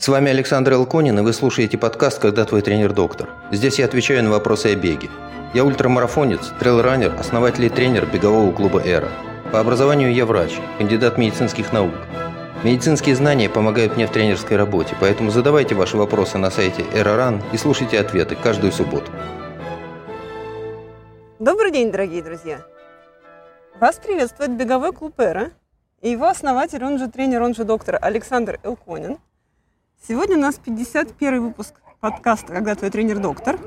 С вами Александр Элконин, и вы слушаете подкаст «Когда твой тренер доктор». Здесь я отвечаю на вопросы о беге. Я ультрамарафонец, трейлранер, основатель и тренер бегового клуба «Эра». По образованию я врач, кандидат медицинских наук. Медицинские знания помогают мне в тренерской работе, поэтому задавайте ваши вопросы на сайте «Эроран» и слушайте ответы каждую субботу. Добрый день, дорогие друзья! Вас приветствует беговой клуб «Эра» и его основатель, он же тренер, он же доктор Александр Элконин – Сегодня у нас 51 выпуск подкаста «Когда твой тренер-доктор».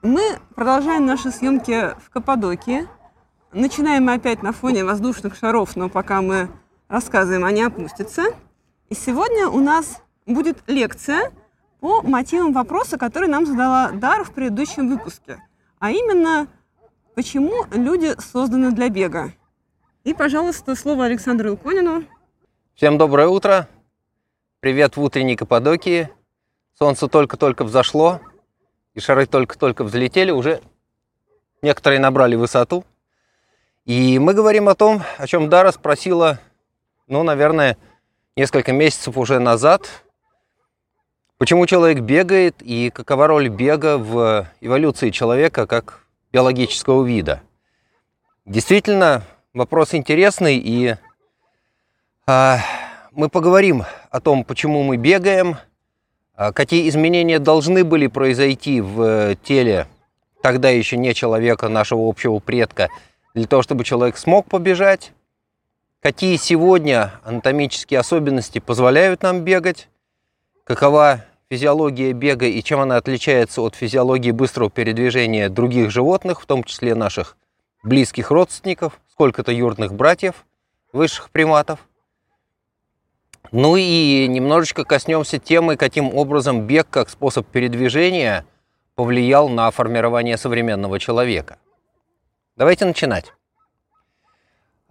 Мы продолжаем наши съемки в Каппадокии. Начинаем мы опять на фоне воздушных шаров, но пока мы рассказываем, они опустятся. И сегодня у нас будет лекция по мотивам вопроса, который нам задала Дар в предыдущем выпуске. А именно, почему люди созданы для бега. И, пожалуйста, слово Александру Илконину. Всем доброе утро. Привет в утренней Каппадокии. Солнце только-только взошло, и шары только-только взлетели, уже некоторые набрали высоту. И мы говорим о том, о чем Дара спросила, ну, наверное, несколько месяцев уже назад. Почему человек бегает и какова роль бега в эволюции человека как биологического вида? Действительно, вопрос интересный, и а, мы поговорим о том, почему мы бегаем, а какие изменения должны были произойти в э, теле тогда еще не человека, нашего общего предка, для того, чтобы человек смог побежать, какие сегодня анатомические особенности позволяют нам бегать, какова физиология бега и чем она отличается от физиологии быстрого передвижения других животных, в том числе наших близких родственников, сколько-то юрных братьев, высших приматов. Ну и немножечко коснемся темы, каким образом бег как способ передвижения повлиял на формирование современного человека. Давайте начинать.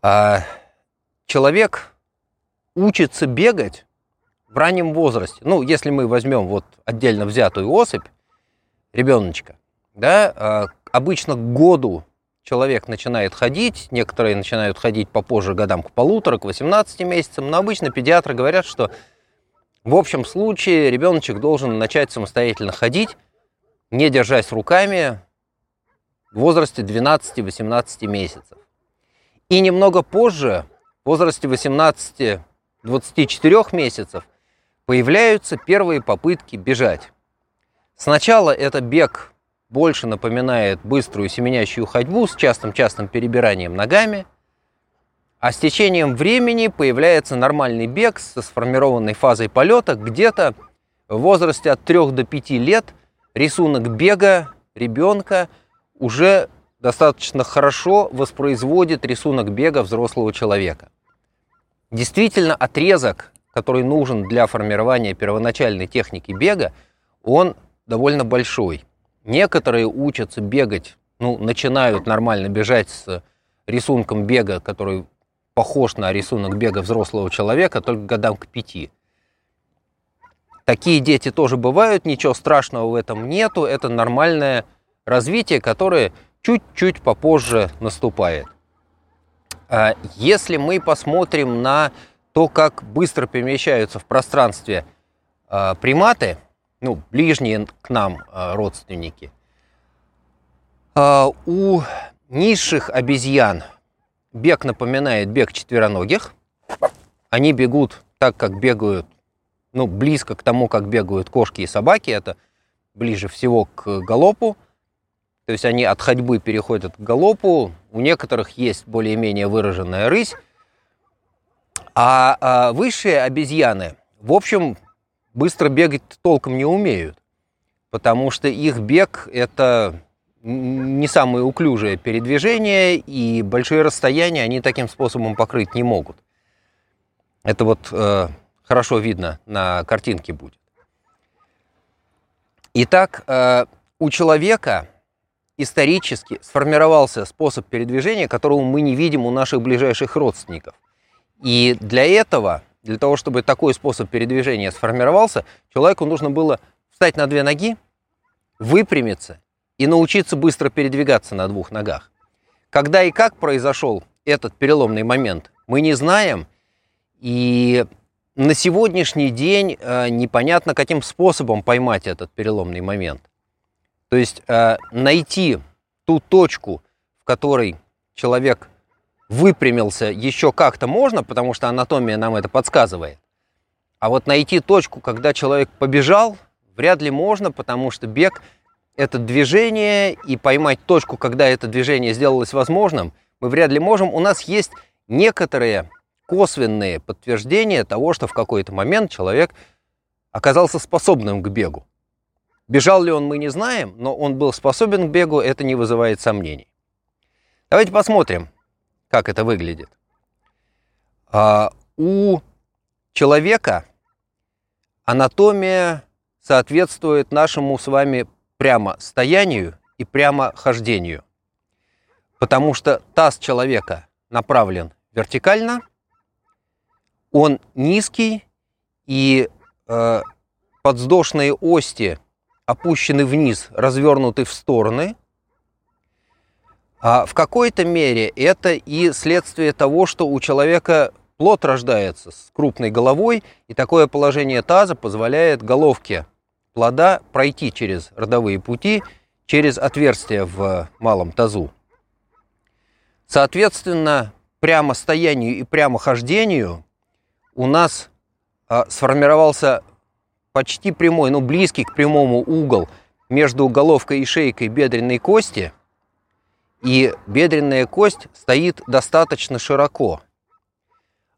А, человек учится бегать в раннем возрасте. Ну, если мы возьмем вот отдельно взятую особь, ребеночка, да, а, обычно к году человек начинает ходить, некоторые начинают ходить попозже годам к полутора, к 18 месяцам, но обычно педиатры говорят, что в общем случае ребеночек должен начать самостоятельно ходить, не держась руками, в возрасте 12-18 месяцев. И немного позже, в возрасте 18-24 месяцев, появляются первые попытки бежать. Сначала это бег больше напоминает быструю семенящую ходьбу с частым-частым перебиранием ногами, а с течением времени появляется нормальный бег со сформированной фазой полета. Где-то в возрасте от 3 до 5 лет рисунок бега ребенка уже достаточно хорошо воспроизводит рисунок бега взрослого человека. Действительно, отрезок, который нужен для формирования первоначальной техники бега, он довольно большой. Некоторые учатся бегать, ну, начинают нормально бежать с рисунком бега, который похож на рисунок бега взрослого человека, только годам к пяти. Такие дети тоже бывают, ничего страшного в этом нету, это нормальное развитие, которое чуть-чуть попозже наступает. А если мы посмотрим на то, как быстро перемещаются в пространстве а, приматы, ну, ближние к нам а, родственники. А, у низших обезьян бег напоминает бег четвероногих. Они бегут так, как бегают, ну, близко к тому, как бегают кошки и собаки. Это ближе всего к галопу. То есть они от ходьбы переходят к галопу. У некоторых есть более-менее выраженная рысь. А, а высшие обезьяны, в общем, быстро бегать толком не умеют, потому что их бег – это не самое уклюжее передвижение, и большие расстояния они таким способом покрыть не могут. Это вот э, хорошо видно на картинке будет. Итак, э, у человека исторически сформировался способ передвижения, которого мы не видим у наших ближайших родственников. И для этого для того, чтобы такой способ передвижения сформировался, человеку нужно было встать на две ноги, выпрямиться и научиться быстро передвигаться на двух ногах. Когда и как произошел этот переломный момент, мы не знаем. И на сегодняшний день э, непонятно, каким способом поймать этот переломный момент. То есть э, найти ту точку, в которой человек выпрямился еще как-то можно, потому что анатомия нам это подсказывает. А вот найти точку, когда человек побежал, вряд ли можно, потому что бег – это движение, и поймать точку, когда это движение сделалось возможным, мы вряд ли можем. У нас есть некоторые косвенные подтверждения того, что в какой-то момент человек оказался способным к бегу. Бежал ли он, мы не знаем, но он был способен к бегу, это не вызывает сомнений. Давайте посмотрим, как это выглядит. А, у человека анатомия соответствует нашему с вами прямо стоянию и прямо хождению. Потому что таз человека направлен вертикально, он низкий, и э, подвздошные ости опущены вниз, развернуты в стороны. А в какой-то мере это и следствие того, что у человека плод рождается с крупной головой, и такое положение таза позволяет головке плода пройти через родовые пути, через отверстие в малом тазу. Соответственно, прямо стоянию и прямо хождению у нас а, сформировался почти прямой, ну близкий к прямому угол между головкой и шейкой бедренной кости, и бедренная кость стоит достаточно широко.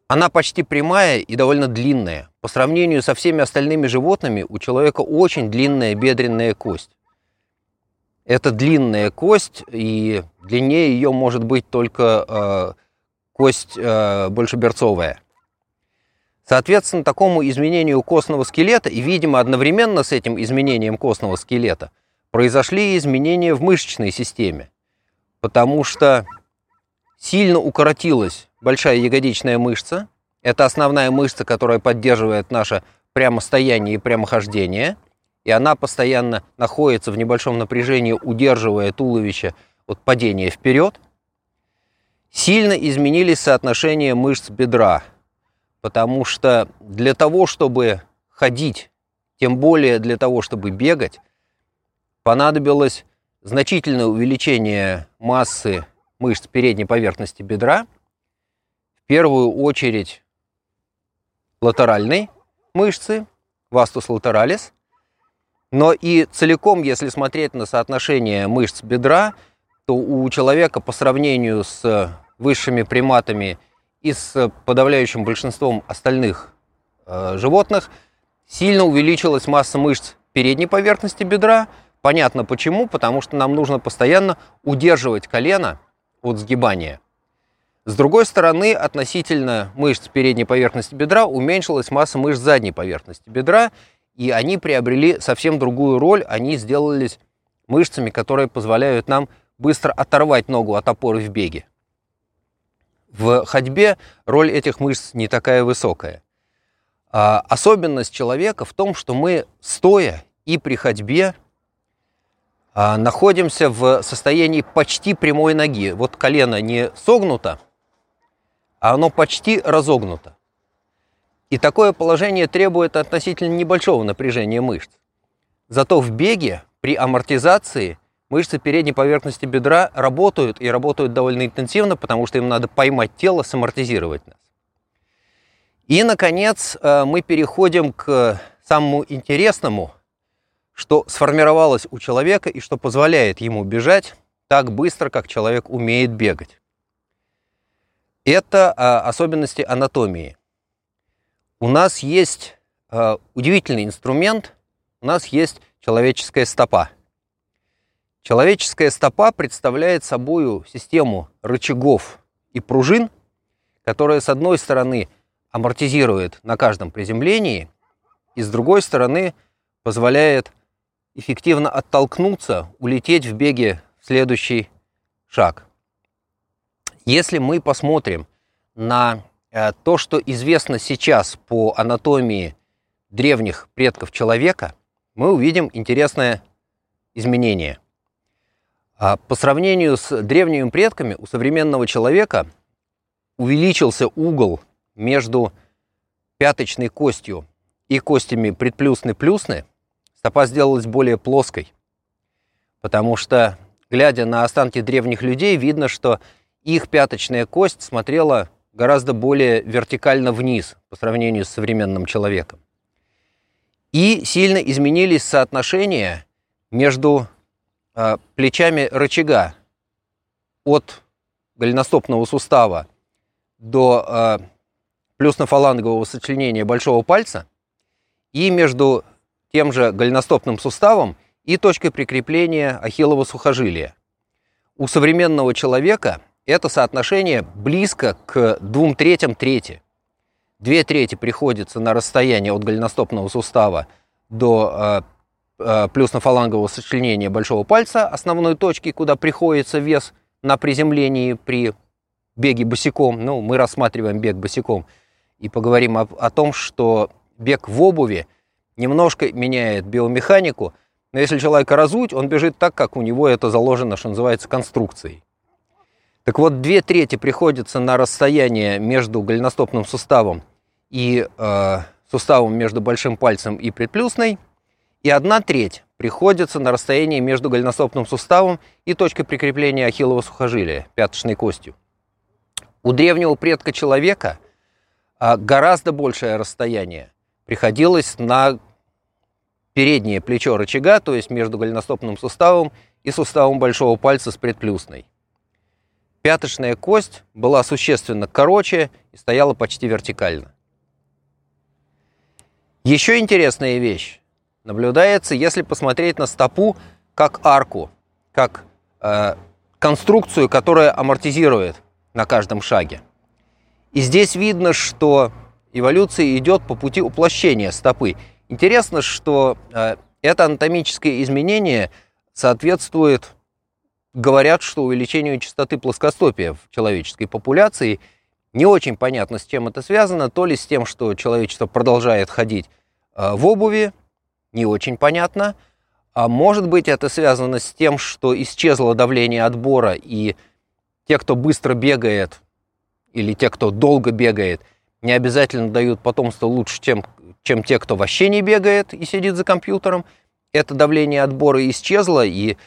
Она почти прямая и довольно длинная. По сравнению со всеми остальными животными, у человека очень длинная бедренная кость. Это длинная кость, и длиннее ее может быть только э, кость э, большеберцовая. Соответственно, такому изменению костного скелета, и, видимо, одновременно с этим изменением костного скелета, произошли изменения в мышечной системе, потому что сильно укоротилась большая ягодичная мышца. Это основная мышца, которая поддерживает наше прямостояние и прямохождение, и она постоянно находится в небольшом напряжении, удерживая туловище от падения вперед. Сильно изменились соотношения мышц бедра – потому что для того, чтобы ходить, тем более для того, чтобы бегать, понадобилось значительное увеличение массы мышц передней поверхности бедра, в первую очередь латеральной мышцы, вастус латералис, но и целиком, если смотреть на соотношение мышц бедра, то у человека по сравнению с высшими приматами – и с подавляющим большинством остальных э, животных сильно увеличилась масса мышц передней поверхности бедра. Понятно почему, потому что нам нужно постоянно удерживать колено от сгибания. С другой стороны, относительно мышц передней поверхности бедра уменьшилась масса мышц задней поверхности бедра, и они приобрели совсем другую роль, они сделались мышцами, которые позволяют нам быстро оторвать ногу от опоры в беге. В ходьбе роль этих мышц не такая высокая. А особенность человека в том, что мы стоя и при ходьбе находимся в состоянии почти прямой ноги. Вот колено не согнуто, а оно почти разогнуто. И такое положение требует относительно небольшого напряжения мышц. Зато в беге при амортизации – Мышцы передней поверхности бедра работают и работают довольно интенсивно, потому что им надо поймать тело, самортизировать нас. И, наконец, э, мы переходим к самому интересному, что сформировалось у человека и что позволяет ему бежать так быстро, как человек умеет бегать. Это э, особенности анатомии. У нас есть э, удивительный инструмент, у нас есть человеческая стопа – Человеческая стопа представляет собой систему рычагов и пружин, которая, с одной стороны, амортизирует на каждом приземлении, и с другой стороны, позволяет эффективно оттолкнуться, улететь в беге в следующий шаг. Если мы посмотрим на э, то, что известно сейчас по анатомии древних предков человека, мы увидим интересное изменение – а по сравнению с древними предками у современного человека увеличился угол между пяточной костью и костями предплюсны-плюсны, стопа сделалась более плоской. Потому что, глядя на останки древних людей, видно, что их пяточная кость смотрела гораздо более вертикально вниз по сравнению с современным человеком. И сильно изменились соотношения между э, плечами рычага от голеностопного сустава до э, плюсно-фалангового сочленения большого пальца и между тем же голеностопным суставом и точкой прикрепления ахиллова сухожилия. У современного человека это соотношение близко к двум третям трети. Две трети приходится на расстояние от голеностопного сустава до э, э, плюсно-фалангового сочленения большого пальца, основной точки, куда приходится вес на приземлении при беге босиком. Ну, мы рассматриваем бег босиком и поговорим о, о том, что бег в обуви немножко меняет биомеханику, но если человека разуть, он бежит так, как у него это заложено, что называется, конструкцией. Так вот, две трети приходится на расстояние между голеностопным суставом и э, суставом между большим пальцем и предплюсной, и одна треть приходится на расстояние между голеностопным суставом и точкой прикрепления ахиллова сухожилия, пяточной костью. У древнего предка человека э, гораздо большее расстояние приходилось на переднее плечо рычага, то есть между голеностопным суставом и суставом большого пальца с предплюсной. Пяточная кость была существенно короче и стояла почти вертикально. Еще интересная вещь наблюдается, если посмотреть на стопу как арку, как э, конструкцию, которая амортизирует на каждом шаге. И здесь видно, что эволюция идет по пути уплощения стопы. Интересно, что э, это анатомическое изменение соответствует, говорят, что увеличению частоты плоскостопия в человеческой популяции. Не очень понятно, с чем это связано, то ли с тем, что человечество продолжает ходить э, в обуви, не очень понятно, а может быть это связано с тем, что исчезло давление отбора, и те, кто быстро бегает, или те, кто долго бегает, не обязательно дают потомство лучше, чем чем те, кто вообще не бегает и сидит за компьютером. Это давление отбора исчезло, и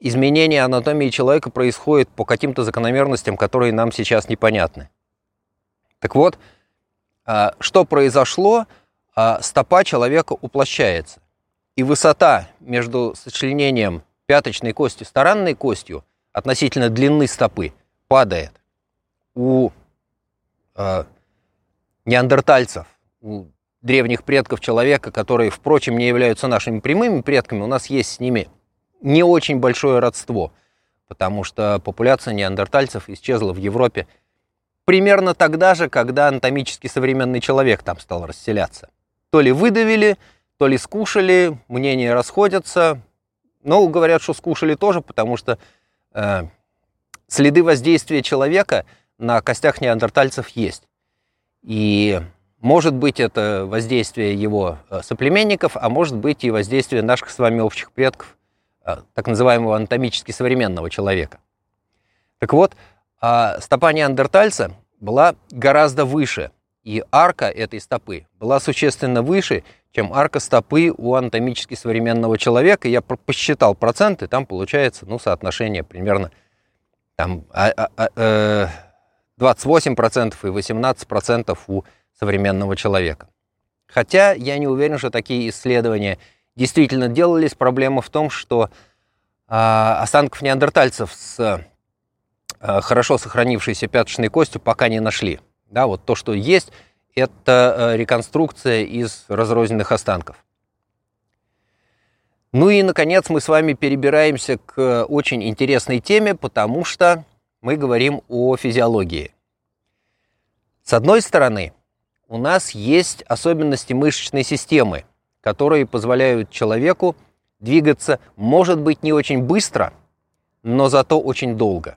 изменение анатомии человека происходит по каким-то закономерностям, которые нам сейчас непонятны. Так вот, а, что произошло? А, стопа человека уплощается. И высота между сочленением пяточной кости с таранной костью относительно длины стопы падает. У э, неандертальцев, у древних предков человека, которые, впрочем, не являются нашими прямыми предками, у нас есть с ними не очень большое родство, потому что популяция неандертальцев исчезла в Европе примерно тогда же, когда анатомически современный человек там стал расселяться. То ли выдавили, то ли скушали, мнения расходятся. Но говорят, что скушали тоже, потому что э, следы воздействия человека на костях неандертальцев есть. И может быть, это воздействие его э, соплеменников, а может быть и воздействие наших с вами общих предков, э, так называемого анатомически современного человека. Так вот, а стопа неандертальца была гораздо выше, и арка этой стопы была существенно выше, чем арка стопы у анатомически современного человека. Я посчитал проценты, там получается ну, соотношение примерно там, 28% а, а, э, и 18% у современного человека. Хотя я не уверен, что такие исследования действительно делались. Проблема в том, что э, останков неандертальцев с э, хорошо сохранившейся пяточной костью пока не нашли. Да, вот то, что есть, это э, реконструкция из разрозненных останков. Ну и, наконец, мы с вами перебираемся к очень интересной теме, потому что мы говорим о физиологии. С одной стороны, у нас есть особенности мышечной системы, которые позволяют человеку двигаться, может быть, не очень быстро, но зато очень долго.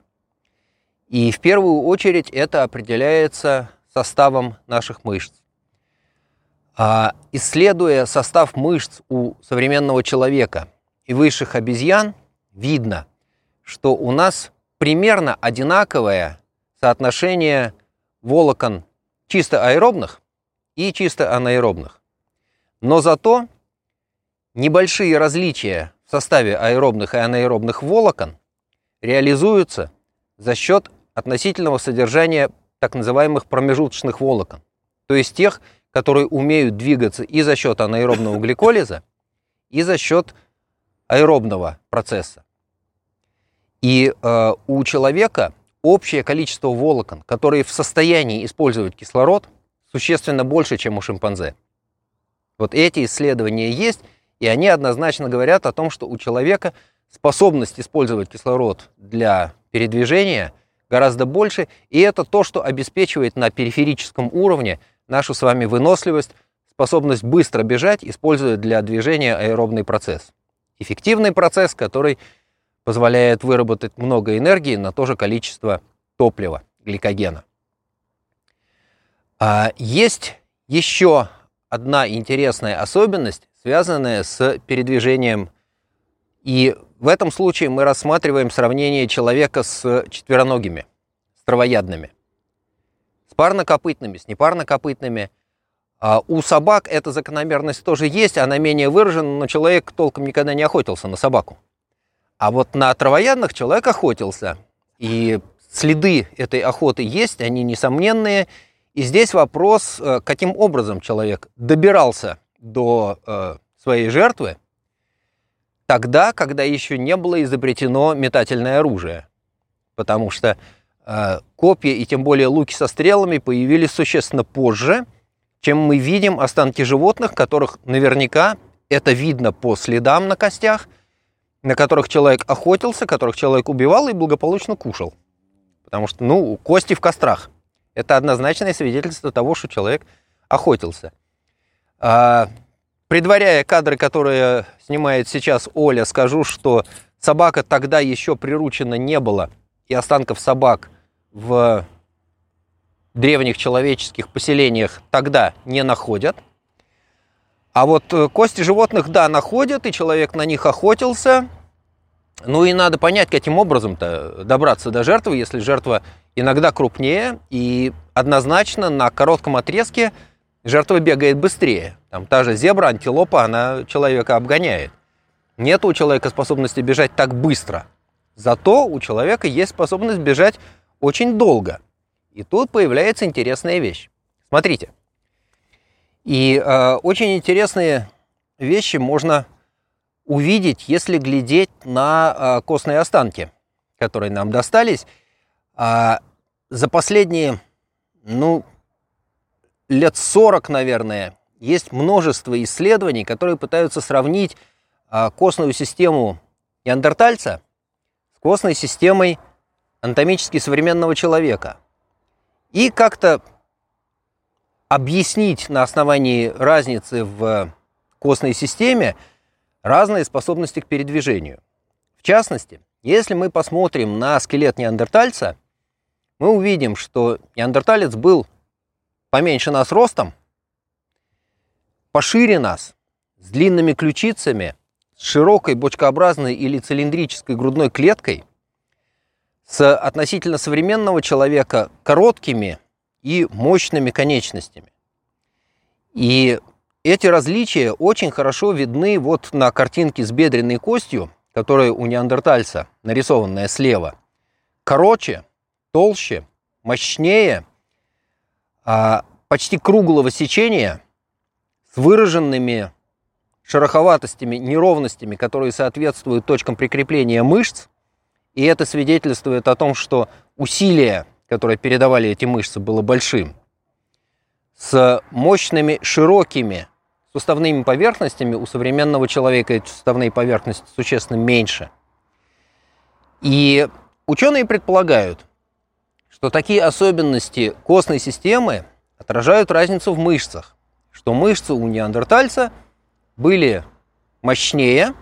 И в первую очередь это определяется составом наших мышц. А, исследуя состав мышц у современного человека и высших обезьян, видно, что у нас примерно одинаковое соотношение волокон чисто аэробных и чисто анаэробных. Но зато небольшие различия в составе аэробных и анаэробных волокон реализуются за счет относительного содержания так называемых промежуточных волокон, то есть тех, которые умеют двигаться и за счет анаэробного гликолиза, и за счет аэробного процесса. И э, у человека общее количество волокон, которые в состоянии использовать кислород, существенно больше, чем у шимпанзе. Вот эти исследования есть, и они однозначно говорят о том, что у человека способность использовать кислород для передвижения гораздо больше, и это то, что обеспечивает на периферическом уровне нашу с вами выносливость, способность быстро бежать, используя для движения аэробный процесс. Эффективный процесс, который позволяет выработать много энергии на то же количество топлива, гликогена. А есть еще одна интересная особенность, связанная с передвижением. И в этом случае мы рассматриваем сравнение человека с четвероногими, с травоядными, с парнокопытными, с непарнокопытными. А у собак эта закономерность тоже есть, она менее выражена, но человек толком никогда не охотился на собаку. А вот на травоядных человек охотился. И следы этой охоты есть, они несомненные. И здесь вопрос, э, каким образом человек добирался до э, своей жертвы тогда, когда еще не было изобретено метательное оружие. Потому что э, копья и тем более луки со стрелами появились существенно позже, чем мы видим останки животных, которых наверняка это видно по следам на костях – на которых человек охотился, которых человек убивал и благополучно кушал. Потому что, ну, кости в кострах. Это однозначное свидетельство того, что человек охотился. А, предваряя кадры, которые снимает сейчас Оля, скажу, что собака тогда еще приручена не было, и останков собак в древних человеческих поселениях тогда не находят. А вот э, кости животных, да, находят, и человек на них охотился. Ну и надо понять, каким образом-то добраться до жертвы, если жертва иногда крупнее, и однозначно на коротком отрезке жертва бегает быстрее. Там та же зебра, антилопа, она человека обгоняет. Нет у человека способности бежать так быстро. Зато у человека есть способность бежать очень долго. И тут появляется интересная вещь. Смотрите, и э, очень интересные вещи можно увидеть, если глядеть на э, костные останки, которые нам достались. А за последние, ну, лет 40, наверное, есть множество исследований, которые пытаются сравнить э, костную систему неандертальца с костной системой анатомически современного человека. И как-то объяснить на основании разницы в костной системе разные способности к передвижению. В частности, если мы посмотрим на скелет неандертальца, мы увидим, что неандерталец был поменьше нас ростом, пошире нас, с длинными ключицами, с широкой бочкообразной или цилиндрической грудной клеткой, с относительно современного человека короткими и мощными конечностями. И эти различия очень хорошо видны вот на картинке с бедренной костью, которая у неандертальца, нарисованная слева. Короче, толще, мощнее, а почти круглого сечения, с выраженными шероховатостями, неровностями, которые соответствуют точкам прикрепления мышц. И это свидетельствует о том, что усилие которое передавали эти мышцы, было большим, с мощными, широкими суставными поверхностями у современного человека эти суставные поверхности существенно меньше. И ученые предполагают, что такие особенности костной системы отражают разницу в мышцах, что мышцы у неандертальца были мощнее,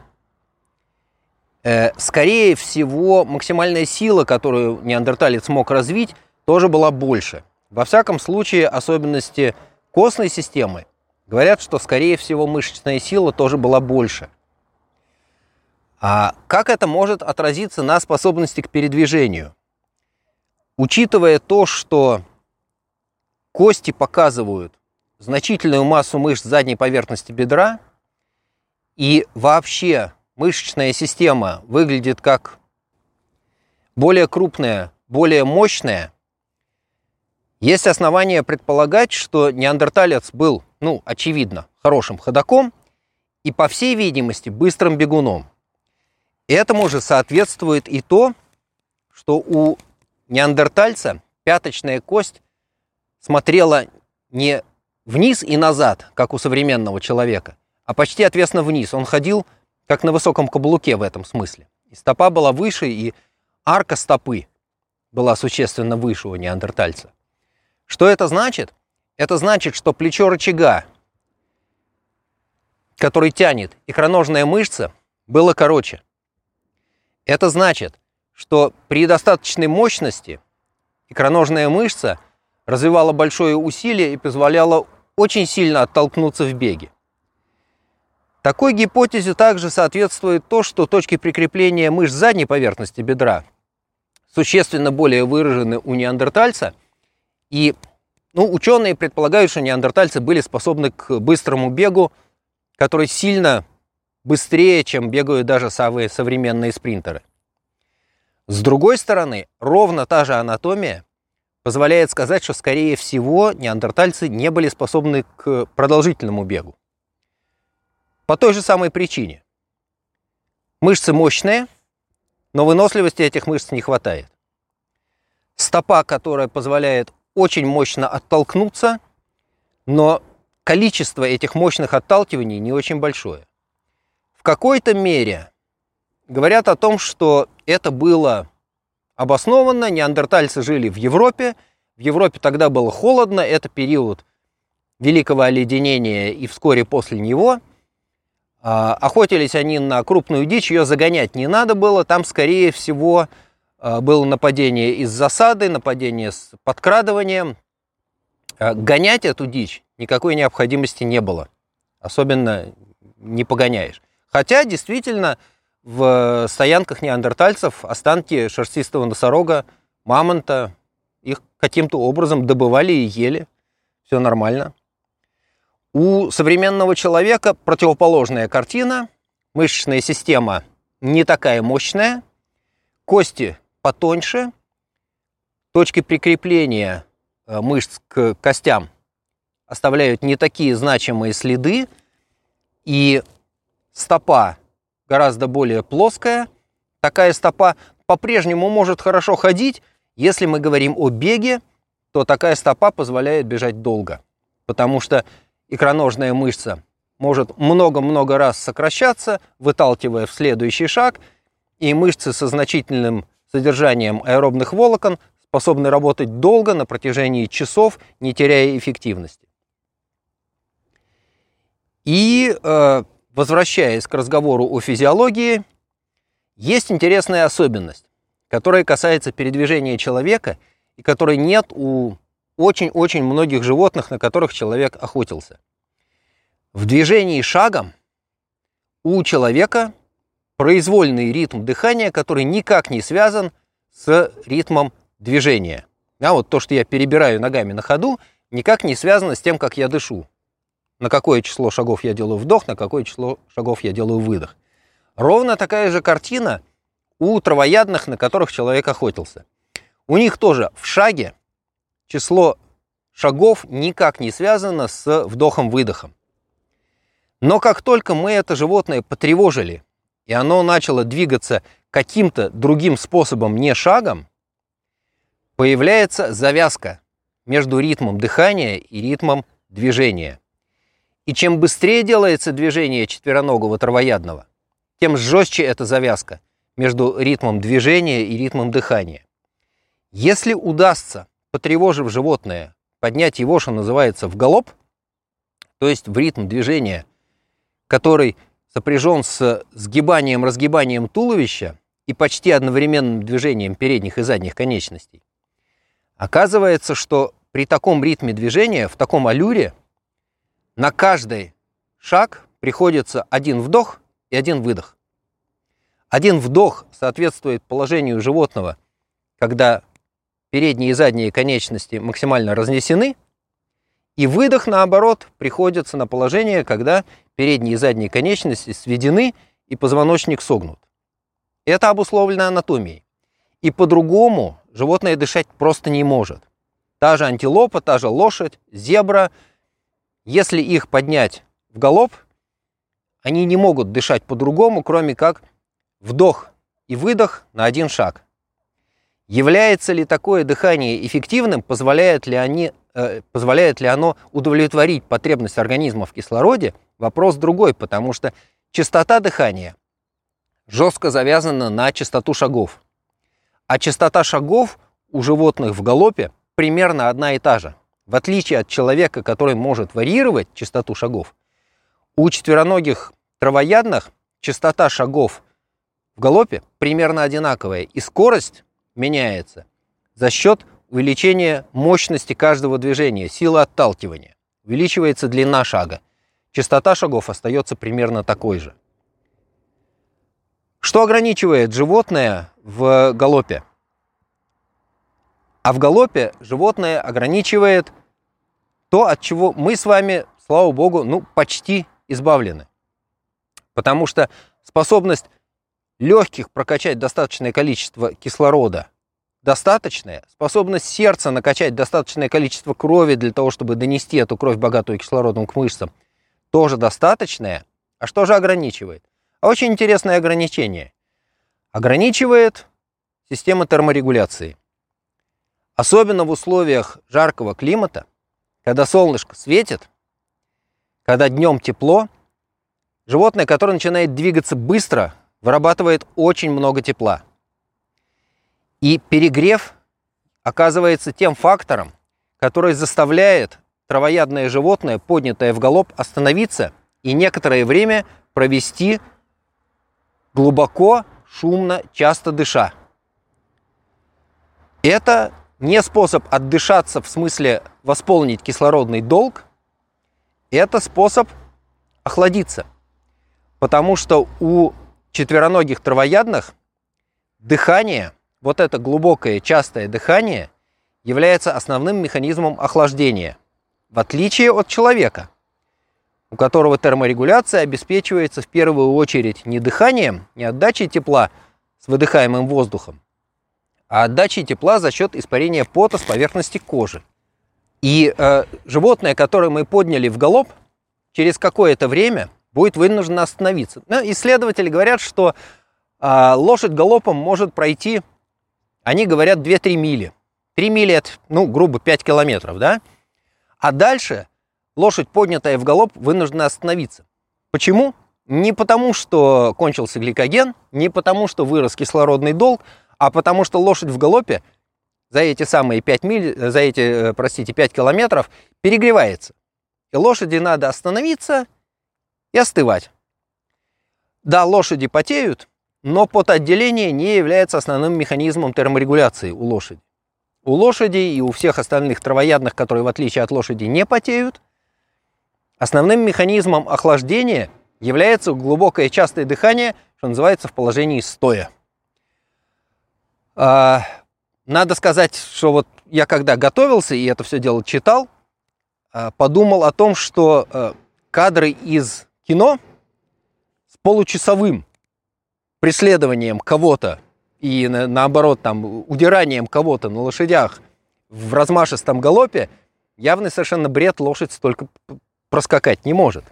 Э, скорее всего, максимальная сила, которую неандерталец мог развить, тоже была больше. Во всяком случае, особенности костной системы говорят, что, скорее всего, мышечная сила тоже была больше. А как это может отразиться на способности к передвижению? Учитывая то, что кости показывают значительную массу мышц задней поверхности бедра, и вообще мышечная система выглядит как более крупная, более мощная, есть основания предполагать, что неандерталец был, ну, очевидно, хорошим ходаком и, по всей видимости, быстрым бегуном. Этому же соответствует и то, что у неандертальца пяточная кость смотрела не вниз и назад, как у современного человека, а почти отвесно вниз. Он ходил как на высоком каблуке в этом смысле. И стопа была выше, и арка стопы была существенно выше у неандертальца. Что это значит? Это значит, что плечо рычага, который тянет икроножная мышца, было короче. Это значит, что при достаточной мощности икроножная мышца развивала большое усилие и позволяла очень сильно оттолкнуться в беге. Такой гипотезе также соответствует то, что точки прикрепления мышц задней поверхности бедра существенно более выражены у неандертальца, и ну, ученые предполагают, что неандертальцы были способны к быстрому бегу, который сильно быстрее, чем бегают даже самые современные спринтеры. С другой стороны, ровно та же анатомия позволяет сказать, что, скорее всего, неандертальцы не были способны к продолжительному бегу. По той же самой причине. Мышцы мощные, но выносливости этих мышц не хватает. Стопа, которая позволяет очень мощно оттолкнуться, но количество этих мощных отталкиваний не очень большое. В какой-то мере говорят о том, что это было обоснованно. Неандертальцы жили в Европе. В Европе тогда было холодно. Это период великого оледенения и вскоре после него. А, охотились они на крупную дичь, ее загонять не надо было. Там, скорее всего, было нападение из засады, нападение с подкрадыванием. А, гонять эту дичь никакой необходимости не было. Особенно не погоняешь. Хотя, действительно, в стоянках неандертальцев останки шерстистого носорога, мамонта, их каким-то образом добывали и ели. Все нормально. У современного человека противоположная картина. Мышечная система не такая мощная. Кости потоньше. Точки прикрепления э, мышц к костям оставляют не такие значимые следы. И стопа гораздо более плоская. Такая стопа по-прежнему может хорошо ходить. Если мы говорим о беге, то такая стопа позволяет бежать долго, потому что икроножная мышца может много-много раз сокращаться, выталкивая в следующий шаг, и мышцы со значительным содержанием аэробных волокон способны работать долго на протяжении часов, не теряя эффективности. И э, возвращаясь к разговору о физиологии, есть интересная особенность, которая касается передвижения человека и которой нет у очень-очень многих животных, на которых человек охотился. В движении шагом у человека произвольный ритм дыхания, который никак не связан с ритмом движения. А вот то, что я перебираю ногами на ходу, никак не связано с тем, как я дышу на какое число шагов я делаю вдох, на какое число шагов я делаю выдох. Ровно такая же картина у травоядных, на которых человек охотился. У них тоже в шаге число шагов никак не связано с вдохом-выдохом. Но как только мы это животное потревожили, и оно начало двигаться каким-то другим способом, не шагом, появляется завязка между ритмом дыхания и ритмом движения – и чем быстрее делается движение четвероногого травоядного, тем жестче эта завязка между ритмом движения и ритмом дыхания. Если удастся, потревожив животное, поднять его, что называется, в галоп, то есть в ритм движения, который сопряжен с сгибанием-разгибанием туловища и почти одновременным движением передних и задних конечностей, оказывается, что при таком ритме движения, в таком аллюре, на каждый шаг приходится один вдох и один выдох. Один вдох соответствует положению животного, когда передние и задние конечности максимально разнесены, И выдох, наоборот, приходится на положение, когда передние и задние конечности сведены и позвоночник согнут. Это обусловлено анатомией. И по-другому животное дышать просто не может. Та же антилопа, та же лошадь, зебра, если их поднять в галоп, они не могут дышать по-другому, кроме как вдох и выдох на один шаг. Является ли такое дыхание эффективным, позволяет ли, они, э, позволяет ли оно удовлетворить потребность организма в кислороде, вопрос другой, потому что частота дыхания жестко завязана на частоту шагов. А частота шагов у животных в галопе примерно одна и та же. В отличие от человека, который может варьировать частоту шагов, у четвероногих травоядных частота шагов в галопе примерно одинаковая, и скорость меняется за счет увеличения мощности каждого движения, силы отталкивания. Увеличивается длина шага. Частота шагов остается примерно такой же. Что ограничивает животное в галопе? А в галопе животное ограничивает то, от чего мы с вами, слава богу, ну, почти избавлены. Потому что способность легких прокачать достаточное количество кислорода достаточная, способность сердца накачать достаточное количество крови для того, чтобы донести эту кровь, богатую кислородом, к мышцам, тоже достаточная. А что же ограничивает? А очень интересное ограничение. Ограничивает система терморегуляции. Особенно в условиях жаркого климата, когда солнышко светит, когда днем тепло, животное, которое начинает двигаться быстро, вырабатывает очень много тепла. И перегрев оказывается тем фактором, который заставляет травоядное животное, поднятое в галоп, остановиться и некоторое время провести глубоко, шумно, часто дыша. Это не способ отдышаться в смысле восполнить кислородный долг, это способ охладиться. Потому что у четвероногих травоядных дыхание, вот это глубокое частое дыхание, является основным механизмом охлаждения, в отличие от человека, у которого терморегуляция обеспечивается в первую очередь не дыханием, не отдачей тепла с выдыхаемым воздухом, а отдачей тепла за счет испарения пота с поверхности кожи. И э, животное, которое мы подняли в галоп, через какое-то время будет вынуждено остановиться. Но исследователи говорят, что э, лошадь галопом может пройти, они говорят, 2-3 мили. 3 мили это, ну, грубо, 5 километров, да? А дальше лошадь, поднятая в галоп, вынуждена остановиться. Почему? Не потому, что кончился гликоген, не потому, что вырос кислородный долг, а потому что лошадь в галопе за эти самые 5 миль, за эти, э, простите, 5 километров перегревается. И лошади надо остановиться и остывать. Да, лошади потеют, но потоотделение не является основным механизмом терморегуляции у лошади. У лошади и у всех остальных травоядных, которые в отличие от лошади не потеют, основным механизмом охлаждения является глубокое частое дыхание, что называется в положении стоя. А, надо сказать, что вот я когда готовился и это все дело читал, а, подумал о том, что а, кадры из кино с получасовым преследованием кого-то и наоборот там удиранием кого-то на лошадях в размашистом галопе явный совершенно бред лошадь столько проскакать не может.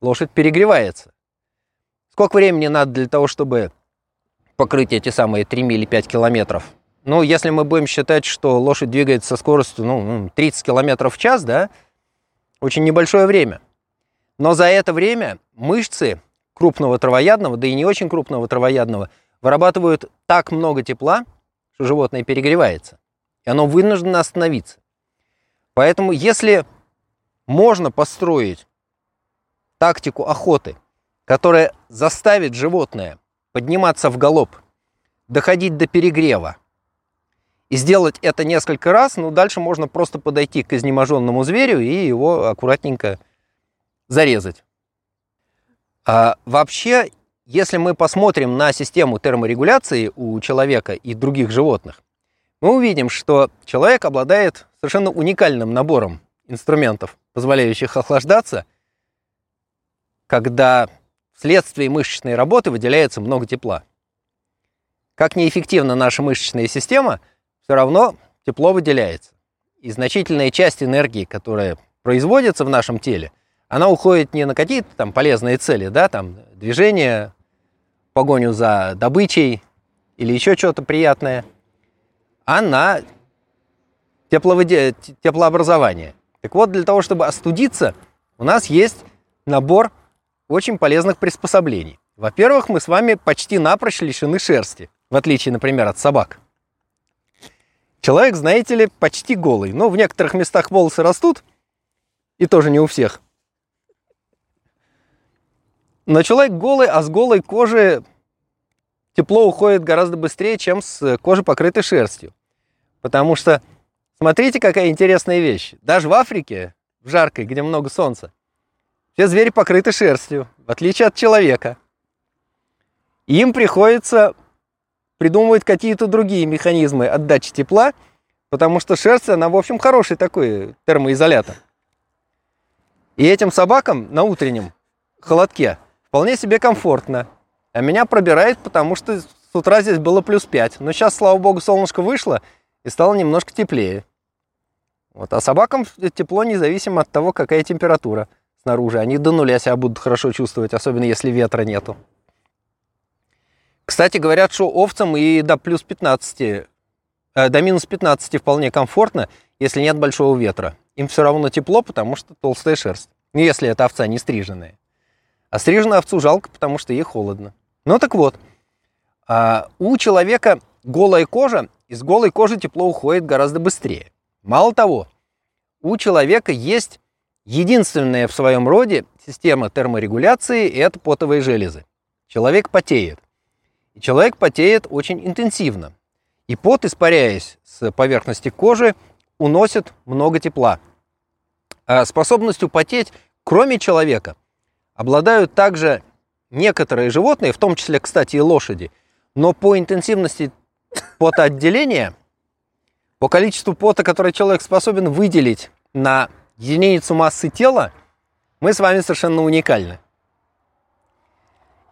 Лошадь перегревается. Сколько времени надо для того, чтобы покрыть эти самые 3 мили 5 километров. Ну, если мы будем считать, что лошадь двигается со скоростью ну, 30 километров в час, да, очень небольшое время. Но за это время мышцы крупного травоядного, да и не очень крупного травоядного, вырабатывают так много тепла, что животное перегревается. И оно вынуждено остановиться. Поэтому если можно построить тактику охоты, которая заставит животное подниматься в галоп, доходить до перегрева и сделать это несколько раз, ну, дальше можно просто подойти к изнеможенному зверю и его аккуратненько зарезать. А вообще, если мы посмотрим на систему терморегуляции у человека и других животных, мы увидим, что человек обладает совершенно уникальным набором инструментов, позволяющих охлаждаться, когда вследствие мышечной работы выделяется много тепла. Как неэффективна наша мышечная система, все равно тепло выделяется. И значительная часть энергии, которая производится в нашем теле, она уходит не на какие-то там полезные цели, да, там движение, погоню за добычей или еще что-то приятное, а на тепловыде... теплообразование. Так вот, для того, чтобы остудиться, у нас есть набор очень полезных приспособлений. Во-первых, мы с вами почти напрочь лишены шерсти, в отличие, например, от собак. Человек, знаете ли, почти голый. Но в некоторых местах волосы растут, и тоже не у всех. Но человек голый, а с голой кожи тепло уходит гораздо быстрее, чем с кожи, покрытой шерстью. Потому что, смотрите, какая интересная вещь. Даже в Африке, в жаркой, где много солнца, все звери покрыты шерстью, в отличие от человека. И им приходится придумывать какие-то другие механизмы отдачи тепла, потому что шерсть, она, в общем, хороший такой термоизолятор. И этим собакам на утреннем холодке вполне себе комфортно. А меня пробирает, потому что с утра здесь было плюс 5. Но сейчас, слава богу, солнышко вышло и стало немножко теплее. Вот. А собакам тепло независимо от того, какая температура снаружи. Они до нуля себя будут хорошо чувствовать, особенно если ветра нету. Кстати, говорят, что овцам и до плюс 15, э, до минус 15 вполне комфортно, если нет большого ветра. Им все равно тепло, потому что толстая шерсть. Ну, если это овца не стриженная. А стриженную овцу жалко, потому что ей холодно. Ну так вот, а, у человека голая кожа, из голой кожи тепло уходит гораздо быстрее. Мало того, у человека есть Единственная в своем роде система терморегуляции – это потовые железы. Человек потеет. И человек потеет очень интенсивно. И пот, испаряясь с поверхности кожи, уносит много тепла. А способностью потеть, кроме человека, обладают также некоторые животные, в том числе, кстати, и лошади. Но по интенсивности потоотделения, по количеству пота, который человек способен выделить на единицу массы тела, мы с вами совершенно уникальны.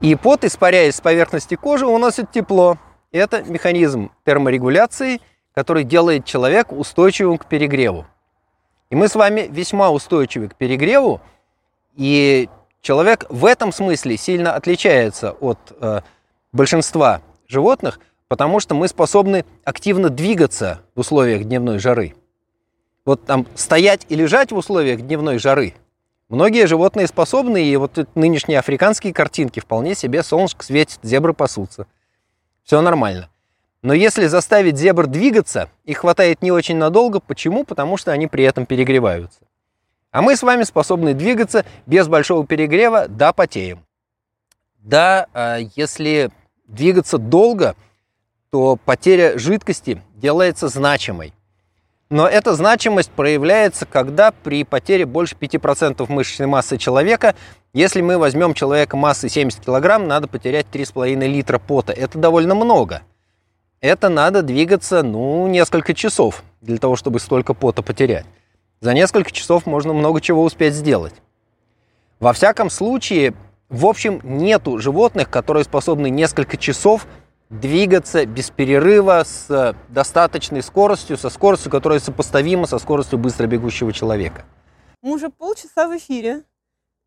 И пот, испаряясь с поверхности кожи, уносит тепло. Это механизм терморегуляции, который делает человека устойчивым к перегреву. И мы с вами весьма устойчивы к перегреву, и человек в этом смысле сильно отличается от э, большинства животных, потому что мы способны активно двигаться в условиях дневной жары вот там стоять и лежать в условиях дневной жары. Многие животные способны, и вот нынешние африканские картинки вполне себе солнышко светит, зебры пасутся. Все нормально. Но если заставить зебр двигаться, их хватает не очень надолго. Почему? Потому что они при этом перегреваются. А мы с вами способны двигаться без большого перегрева, да, потеем. Да, а если двигаться долго, то потеря жидкости делается значимой. Но эта значимость проявляется, когда при потере больше 5% мышечной массы человека, если мы возьмем человека массой 70 кг, надо потерять 3,5 литра пота. Это довольно много. Это надо двигаться, ну, несколько часов для того, чтобы столько пота потерять. За несколько часов можно много чего успеть сделать. Во всяком случае, в общем, нету животных, которые способны несколько часов двигаться без перерыва с достаточной скоростью, со скоростью, которая сопоставима со скоростью быстро бегущего человека. Мы уже полчаса в эфире.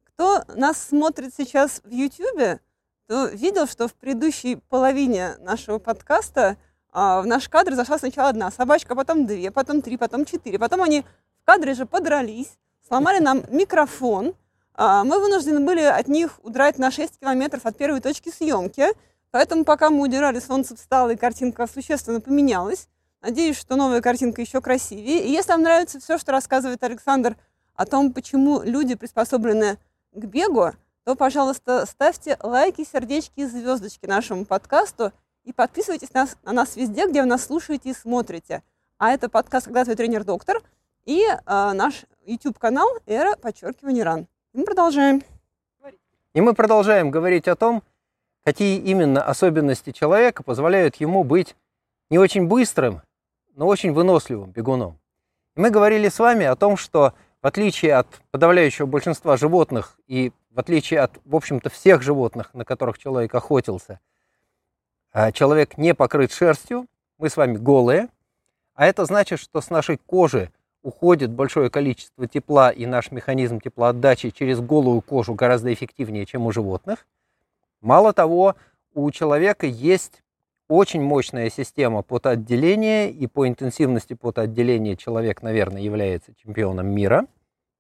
Кто нас смотрит сейчас в YouTube, то видел, что в предыдущей половине нашего подкаста а, в наш кадр зашла сначала одна собачка, потом две, потом три, потом четыре. Потом они в кадре же подрались, сломали нам микрофон. А, мы вынуждены были от них удрать на 6 километров от первой точки съемки – Поэтому пока мы удирали, солнце встало, и картинка существенно поменялась. Надеюсь, что новая картинка еще красивее. И если вам нравится все, что рассказывает Александр о том, почему люди приспособлены к бегу, то, пожалуйста, ставьте лайки, сердечки и звездочки нашему подкасту и подписывайтесь на нас везде, где вы нас слушаете и смотрите. А это подкаст «Когда твой тренер-доктор» и э, наш YouTube-канал «Эра, подчеркивание, ран». Мы продолжаем. И мы продолжаем говорить о том, какие именно особенности человека позволяют ему быть не очень быстрым, но очень выносливым бегуном. И мы говорили с вами о том, что в отличие от подавляющего большинства животных и в отличие от, в общем-то, всех животных, на которых человек охотился, а, человек не покрыт шерстью, мы с вами голые, а это значит, что с нашей кожи уходит большое количество тепла, и наш механизм теплоотдачи через голую кожу гораздо эффективнее, чем у животных. Мало того, у человека есть очень мощная система потоотделения, и по интенсивности потоотделения человек, наверное, является чемпионом мира,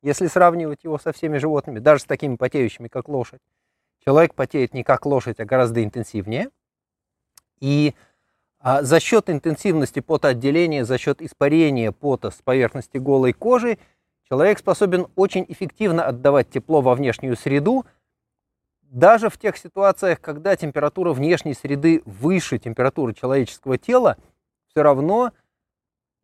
если сравнивать его со всеми животными, даже с такими потеющими, как лошадь. Человек потеет не как лошадь, а гораздо интенсивнее. И а, за счет интенсивности потоотделения, за счет испарения пота с поверхности голой кожи, человек способен очень эффективно отдавать тепло во внешнюю среду, даже в тех ситуациях, когда температура внешней среды выше температуры человеческого тела, все равно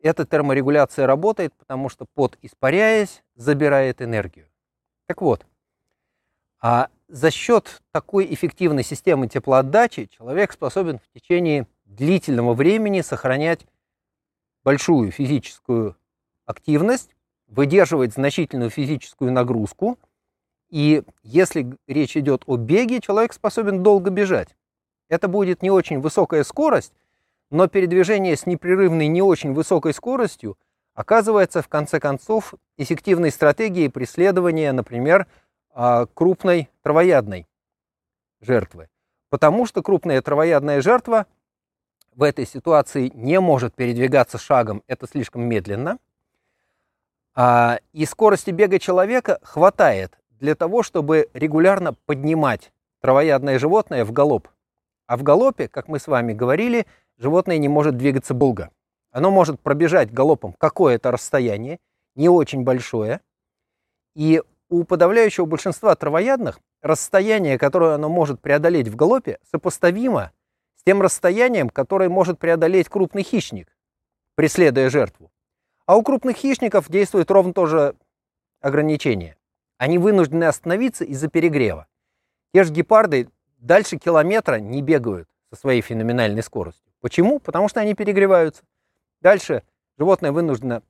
эта терморегуляция работает, потому что пот, испаряясь, забирает энергию. Так вот, а за счет такой эффективной системы теплоотдачи человек способен в течение длительного времени сохранять большую физическую активность, выдерживать значительную физическую нагрузку – и если речь идет о беге, человек способен долго бежать. Это будет не очень высокая скорость, но передвижение с непрерывной не очень высокой скоростью оказывается в конце концов эффективной стратегией преследования, например, а, крупной травоядной жертвы. Потому что крупная травоядная жертва в этой ситуации не может передвигаться шагом, это слишком медленно. А, и скорости бега человека хватает для того, чтобы регулярно поднимать травоядное животное в галоп. А в галопе, как мы с вами говорили, животное не может двигаться долго. Оно может пробежать галопом какое-то расстояние, не очень большое. И у подавляющего большинства травоядных расстояние, которое оно может преодолеть в галопе, сопоставимо тем расстоянием, которое может преодолеть крупный хищник, преследуя жертву. А у крупных хищников действует ровно то же ограничение. Они вынуждены остановиться из-за перегрева. Те же гепарды дальше километра не бегают со своей феноменальной скоростью. Почему? Потому что они перегреваются. Дальше животное вынуждено,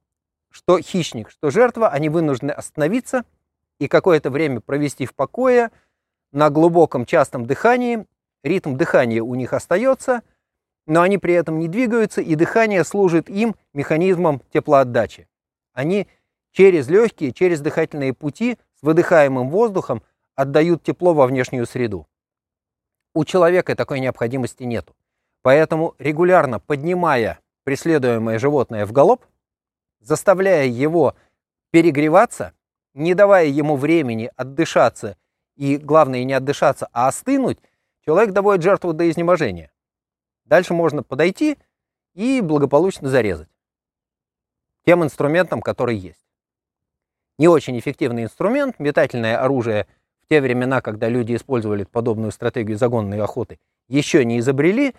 что хищник, что жертва, они вынуждены остановиться и какое-то время провести в покое на глубоком частом дыхании. Ритм дыхания у них остается, но они при этом не двигаются, и дыхание служит им механизмом теплоотдачи. Они через легкие, через дыхательные пути выдыхаемым воздухом отдают тепло во внешнюю среду. У человека такой необходимости нет. Поэтому регулярно поднимая преследуемое животное в галоп, заставляя его перегреваться, не давая ему времени отдышаться и, главное, не отдышаться, а остынуть, человек доводит жертву до изнеможения. Дальше можно подойти и благополучно зарезать тем инструментом, который есть не очень эффективный инструмент, метательное оружие в те времена, когда люди использовали подобную стратегию загонной охоты, еще не изобрели,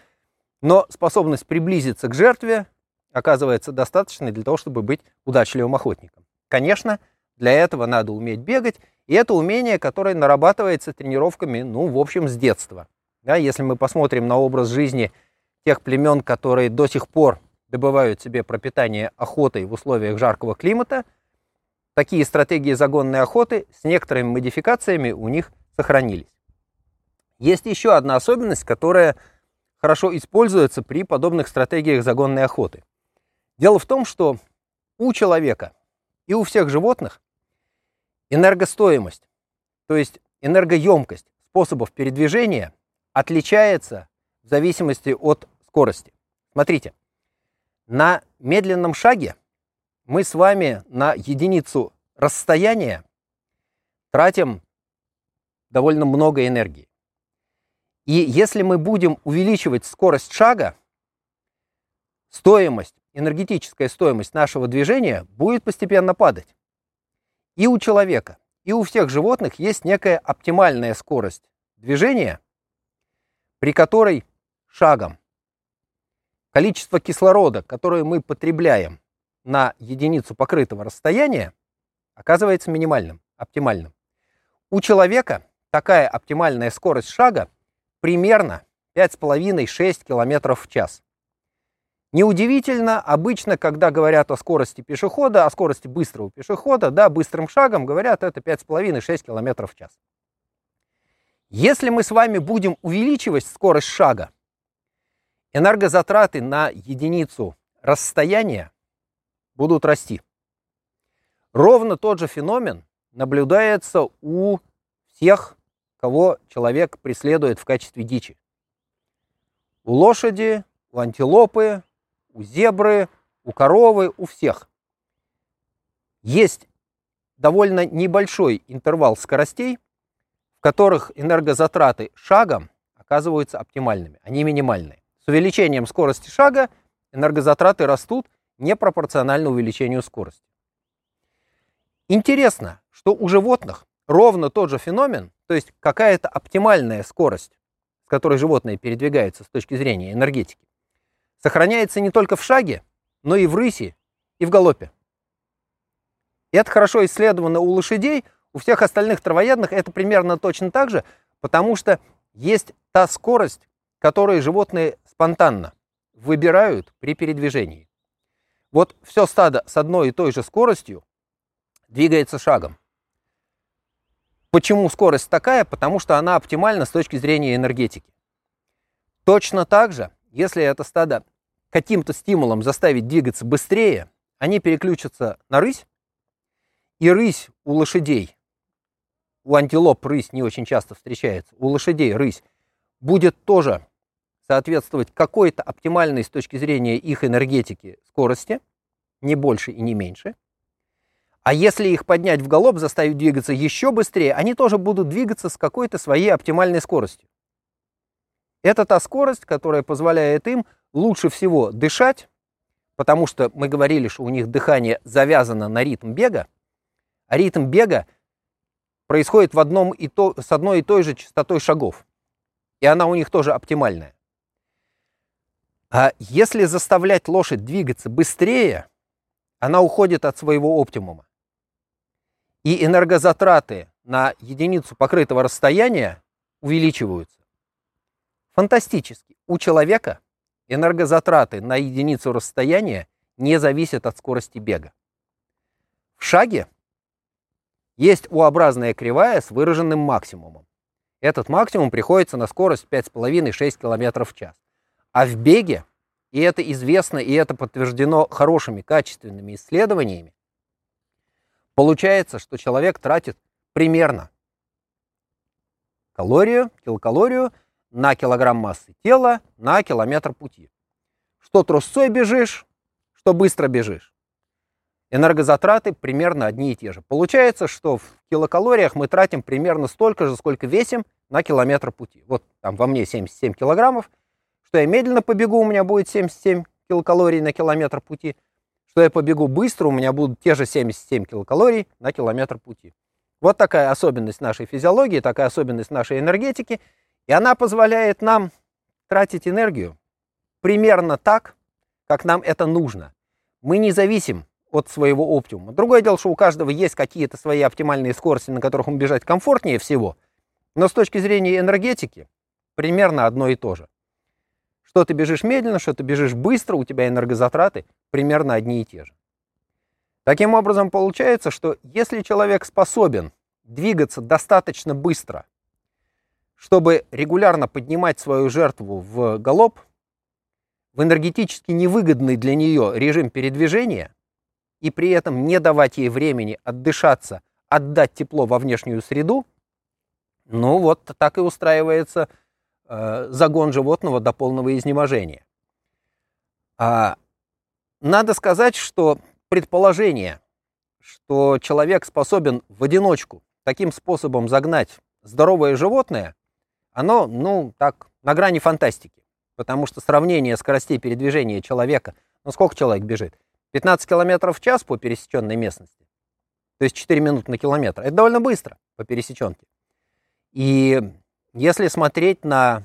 но способность приблизиться к жертве оказывается достаточной для того, чтобы быть удачливым охотником. Конечно, для этого надо уметь бегать, и это умение, которое нарабатывается тренировками, ну, в общем, с детства. Да, если мы посмотрим на образ жизни тех племен, которые до сих пор добывают себе пропитание охотой в условиях жаркого климата – такие стратегии загонной охоты с некоторыми модификациями у них сохранились. Есть еще одна особенность, которая хорошо используется при подобных стратегиях загонной охоты. Дело в том, что у человека и у всех животных энергостоимость, то есть энергоемкость способов передвижения отличается в зависимости от скорости. Смотрите, на медленном шаге мы с вами на единицу расстояния тратим довольно много энергии. И если мы будем увеличивать скорость шага, стоимость, энергетическая стоимость нашего движения будет постепенно падать. И у человека, и у всех животных есть некая оптимальная скорость движения, при которой шагом количество кислорода, которое мы потребляем на единицу покрытого расстояния оказывается минимальным, оптимальным. У человека такая оптимальная скорость шага примерно 5,5-6 км в час. Неудивительно, обычно, когда говорят о скорости пешехода, о скорости быстрого пешехода, да, быстрым шагом, говорят это 5,5-6 км в час. Если мы с вами будем увеличивать скорость шага, энергозатраты на единицу расстояния будут расти. Ровно тот же феномен наблюдается у всех, кого человек преследует в качестве дичи. У лошади, у антилопы, у зебры, у коровы, у всех. Есть довольно небольшой интервал скоростей, которых энергозатраты шагом оказываются оптимальными, они минимальные. С увеличением скорости шага энергозатраты растут непропорционально увеличению скорости. Интересно, что у животных ровно тот же феномен, то есть какая-то оптимальная скорость, с которой животное передвигается с точки зрения энергетики, сохраняется не только в шаге, но и в рысе, и в галопе. И это хорошо исследовано у лошадей, у всех остальных травоядных это примерно точно так же, потому что есть та скорость, которую животные спонтанно выбирают при передвижении. Вот все стадо с одной и той же скоростью двигается шагом. Почему скорость такая? Потому что она оптимальна с точки зрения энергетики. Точно так же, если это стадо каким-то стимулом заставить двигаться быстрее, они переключатся на рысь, и рысь у лошадей, у антилоп рысь не очень часто встречается, у лошадей рысь будет тоже соответствовать какой-то оптимальной с точки зрения их энергетики скорости, не больше и не меньше. А если их поднять в галоп, заставить двигаться еще быстрее, они тоже будут двигаться с какой-то своей оптимальной скоростью. Это та скорость, которая позволяет им лучше всего дышать, потому что мы говорили, что у них дыхание завязано на ритм бега, а ритм бега происходит в одном и то, с одной и той же частотой шагов. И она у них тоже оптимальная. А если заставлять лошадь двигаться быстрее, она уходит от своего оптимума. И энергозатраты на единицу покрытого расстояния увеличиваются. Фантастически. У человека энергозатраты на единицу расстояния не зависят от скорости бега. В шаге есть U-образная кривая с выраженным максимумом. Этот максимум приходится на скорость 5,5-6 км в час. А в беге, и это известно, и это подтверждено хорошими, качественными исследованиями, получается, что человек тратит примерно калорию, килокалорию на килограмм массы тела на километр пути. Что трусцой бежишь, что быстро бежишь. Энергозатраты примерно одни и те же. Получается, что в килокалориях мы тратим примерно столько же, сколько весим на километр пути. Вот там во мне 77 килограммов, что я медленно побегу, у меня будет 77 килокалорий на километр пути, что я побегу быстро, у меня будут те же 77 килокалорий на километр пути. Вот такая особенность нашей физиологии, такая особенность нашей энергетики, и она позволяет нам тратить энергию примерно так, как нам это нужно. Мы не зависим от своего оптимума. Другое дело, что у каждого есть какие-то свои оптимальные скорости, на которых ему бежать комфортнее всего, но с точки зрения энергетики примерно одно и то же. Что ты бежишь медленно, что ты бежишь быстро, у тебя энергозатраты примерно одни и те же. Таким образом, получается, что если человек способен двигаться достаточно быстро, чтобы регулярно поднимать свою жертву в галоп, в энергетически невыгодный для нее режим передвижения, и при этом не давать ей времени отдышаться, отдать тепло во внешнюю среду, ну вот так и устраивается Э, загон животного до полного изнеможения. А, надо сказать, что предположение, что человек способен в одиночку таким способом загнать здоровое животное, оно, ну, так, на грани фантастики. Потому что сравнение скоростей передвижения человека, ну, сколько человек бежит? 15 километров в час по пересеченной местности. То есть 4 минуты на километр. Это довольно быстро по пересеченке. И если смотреть на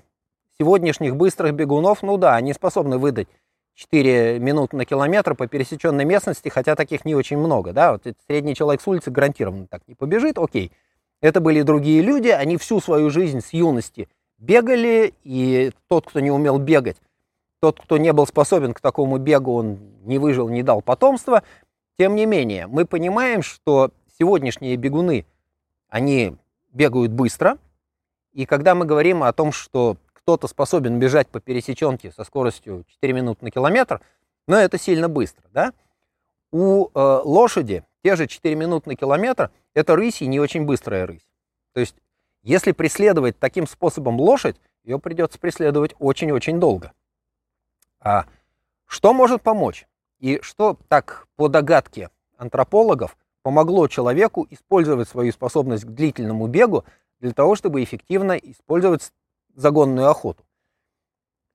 сегодняшних быстрых бегунов, ну да, они способны выдать 4 минуты на километр по пересеченной местности, хотя таких не очень много, да, вот средний человек с улицы гарантированно так не побежит, окей. Это были другие люди, они всю свою жизнь с юности бегали, и тот, кто не умел бегать, тот, кто не был способен к такому бегу, он не выжил, не дал потомства. Тем не менее, мы понимаем, что сегодняшние бегуны, они бегают быстро. И когда мы говорим о том, что кто-то способен бежать по пересеченке со скоростью 4 минуты на километр, но это сильно быстро, да? У э, лошади те же 4 минуты на километр, это рысь и не очень быстрая рысь. То есть, если преследовать таким способом лошадь, ее придется преследовать очень-очень долго. А что может помочь? И что так по догадке антропологов помогло человеку использовать свою способность к длительному бегу для того, чтобы эффективно использовать загонную охоту?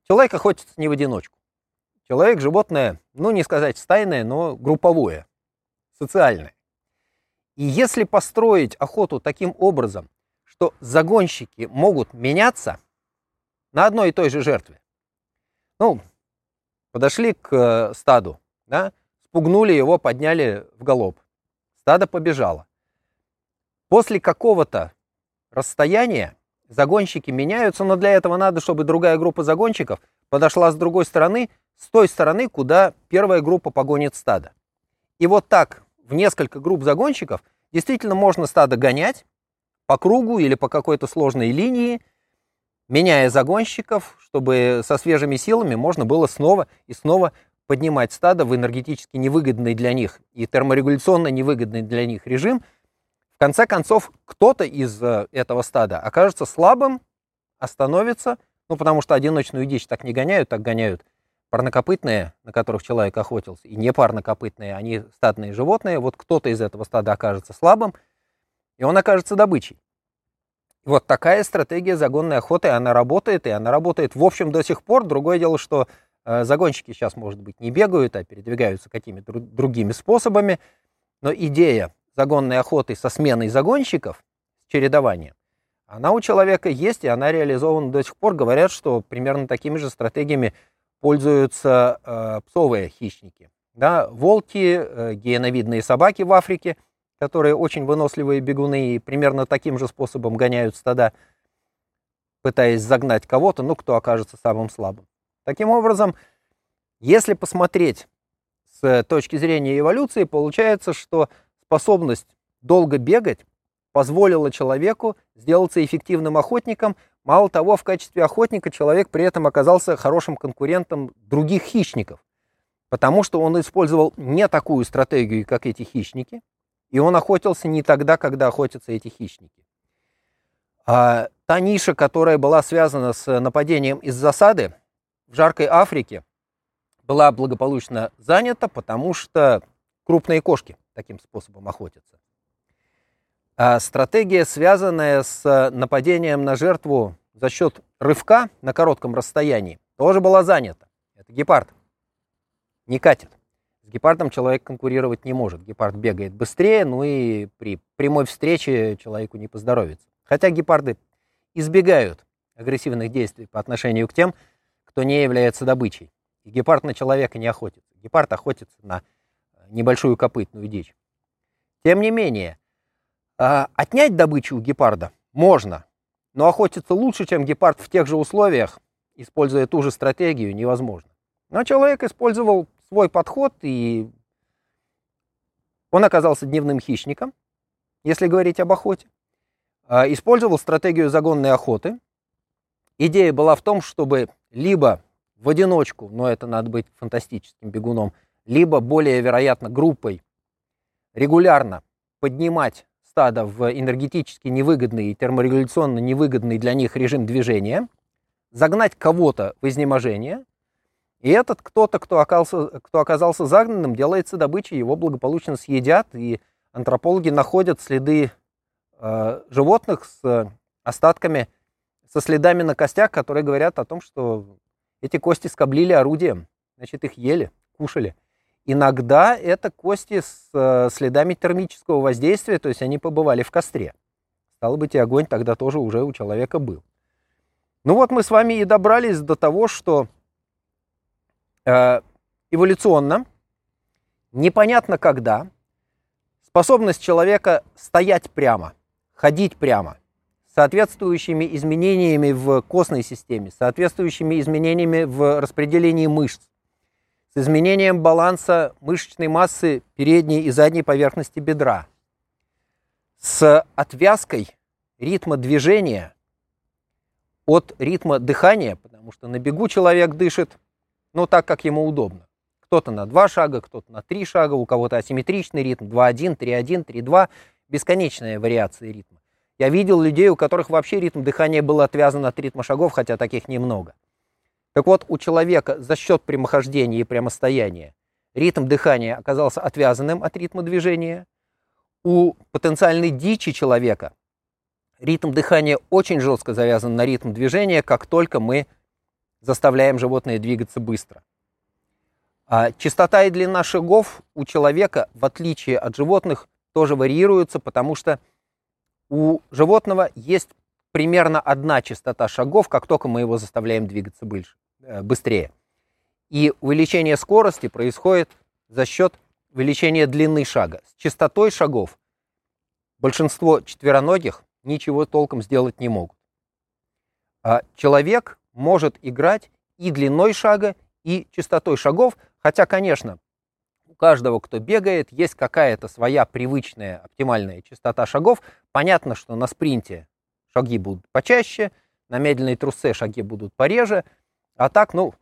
Человек охотится не в одиночку. Человек – животное, ну не сказать стайное, но групповое, социальное. И если построить охоту таким образом, что загонщики могут меняться на одной и той же жертве, ну, подошли к э, стаду, да, спугнули его, подняли в галоп. Стадо побежало. После какого-то расстояния загонщики меняются, но для этого надо, чтобы другая группа загонщиков подошла с другой стороны, с той стороны, куда первая группа погонит стадо. И вот так в несколько групп загонщиков действительно можно стадо гонять по кругу или по какой-то сложной линии, меняя загонщиков, чтобы со свежими силами можно было снова и снова поднимать стадо в энергетически невыгодный для них и терморегуляционно невыгодный для них режим. В конце концов, кто-то из э, этого стада окажется слабым, остановится, ну, потому что одиночную дичь так не гоняют, так гоняют парнокопытные, на которых человек охотился, и не парнокопытные, они стадные животные. Вот кто-то из этого стада окажется слабым, и он окажется добычей. Вот такая стратегия загонной охоты, она работает, и она работает, в общем, до сих пор. Другое дело, что э, загонщики сейчас, может быть, не бегают, а передвигаются какими-то другими способами. Но идея загонной охоты со сменой загонщиков, с чередованием, она у человека есть, и она реализована до сих пор. Говорят, что примерно такими же стратегиями пользуются э, псовые хищники. Да, волки, э, гиеновидные собаки в Африке, которые очень выносливые бегуны и примерно таким же способом гоняют стада, пытаясь загнать кого-то, ну, кто окажется самым слабым. Таким образом, если посмотреть с точки зрения эволюции, получается, что способность долго бегать позволила человеку сделаться эффективным охотником, Мало того, в качестве охотника человек при этом оказался хорошим конкурентом других хищников, потому что он использовал не такую стратегию, как эти хищники, и он охотился не тогда, когда охотятся эти хищники. А та ниша, которая была связана с нападением из засады в жаркой Африке, была благополучно занята, потому что крупные кошки таким способом охотятся. А стратегия, связанная с нападением на жертву за счет рывка на коротком расстоянии, тоже была занята. Это гепард. Не катит. С гепардом человек конкурировать не может. Гепард бегает быстрее, ну и при прямой встрече человеку не поздоровится. Хотя гепарды избегают агрессивных действий по отношению к тем, кто не является добычей. И гепард на человека не охотится. Гепард охотится на небольшую копытную дичь. Тем не менее, а, отнять добычу у гепарда можно, но охотиться лучше, чем гепард в тех же условиях, используя ту же стратегию, невозможно. Но человек использовал свой подход, и он оказался дневным хищником, если говорить об охоте. А, использовал стратегию загонной охоты. Идея была в том, чтобы либо в одиночку, но это надо быть фантастическим бегуном, либо более вероятно группой регулярно поднимать стада в энергетически невыгодный и терморегуляционно невыгодный для них режим движения, загнать кого-то в изнеможение, и этот кто-то, кто оказался, кто оказался загнанным, делается добычей, его благополучно съедят, и антропологи находят следы э, животных с остатками, со следами на костях, которые говорят о том, что эти кости скоблили орудием, значит, их ели, кушали. Иногда это кости с э, следами термического воздействия, то есть они побывали в костре. Стало быть, и огонь тогда тоже уже у человека был. Ну вот мы с вами и добрались до того, что э, эволюционно, непонятно когда, способность человека стоять прямо, ходить прямо, соответствующими изменениями в костной системе, соответствующими изменениями в распределении мышц, с изменением баланса мышечной массы передней и задней поверхности бедра, с отвязкой ритма движения от ритма дыхания, потому что на бегу человек дышит, ну, так, как ему удобно. Кто-то на два шага, кто-то на три шага, у кого-то асимметричный ритм, 2-1, 3-1, 3-2, бесконечная вариация ритма. Я видел людей, у которых вообще ритм дыхания был отвязан от ритма шагов, хотя таких немного. Так вот, у человека за счет прямохождения и прямостояния ритм дыхания оказался отвязанным от ритма движения. У потенциальной дичи человека ритм дыхания очень жестко завязан на ритм движения, как только мы заставляем животное двигаться быстро. А частота и длина шагов у человека, в отличие от животных, тоже варьируются, потому что у животного есть примерно одна частота шагов, как только мы его заставляем двигаться э, быстрее. И увеличение скорости происходит за счет увеличения длины шага. С частотой шагов большинство четвероногих ничего толком сделать не могут. А человек может играть и длиной шага, и частотой шагов, хотя, конечно, у каждого, кто бегает, есть какая-то своя привычная оптимальная частота шагов. Понятно, что на спринте шаги будут почаще, на медленной трусе шаги будут пореже, а так, ну,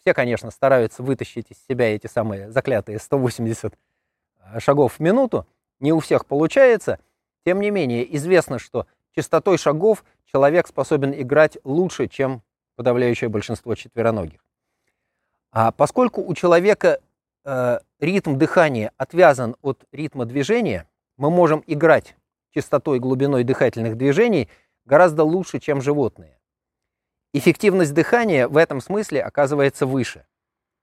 все, конечно, стараются вытащить из себя эти самые заклятые 180 э, шагов в минуту. Не у всех получается. Тем не менее, известно, что частотой шагов человек способен играть лучше, чем подавляющее большинство четвероногих. А поскольку у человека э, ритм дыхания отвязан от ритма движения, мы можем играть частотой и глубиной дыхательных движений гораздо лучше, чем животные. Эффективность дыхания в этом смысле оказывается выше,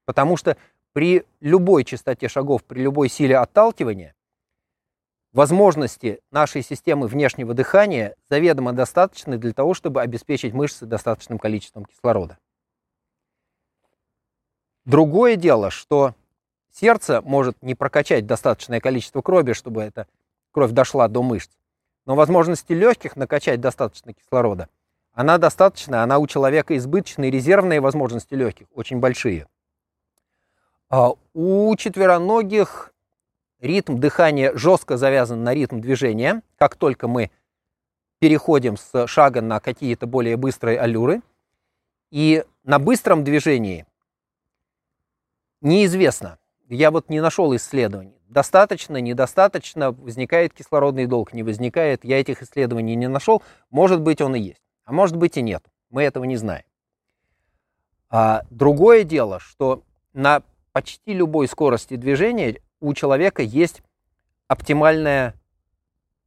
потому что при любой частоте шагов, при любой силе отталкивания, возможности нашей системы внешнего дыхания заведомо достаточны для того, чтобы обеспечить мышцы достаточным количеством кислорода. Другое дело, что сердце может не прокачать достаточное количество крови, чтобы эта кровь дошла до мышц. Но возможности легких накачать достаточно кислорода, она достаточная, она у человека избыточная, резервные возможности легких очень большие. А у четвероногих ритм дыхания жестко завязан на ритм движения. Как только мы переходим с шага на какие-то более быстрые аллюры, и на быстром движении Неизвестно. Я вот не нашел исследований. Достаточно, недостаточно, возникает кислородный долг, не возникает. Я этих исследований не нашел. Может быть, он и есть, а может быть и нет. Мы этого не знаем. А другое дело, что на почти любой скорости движения у человека есть оптимальная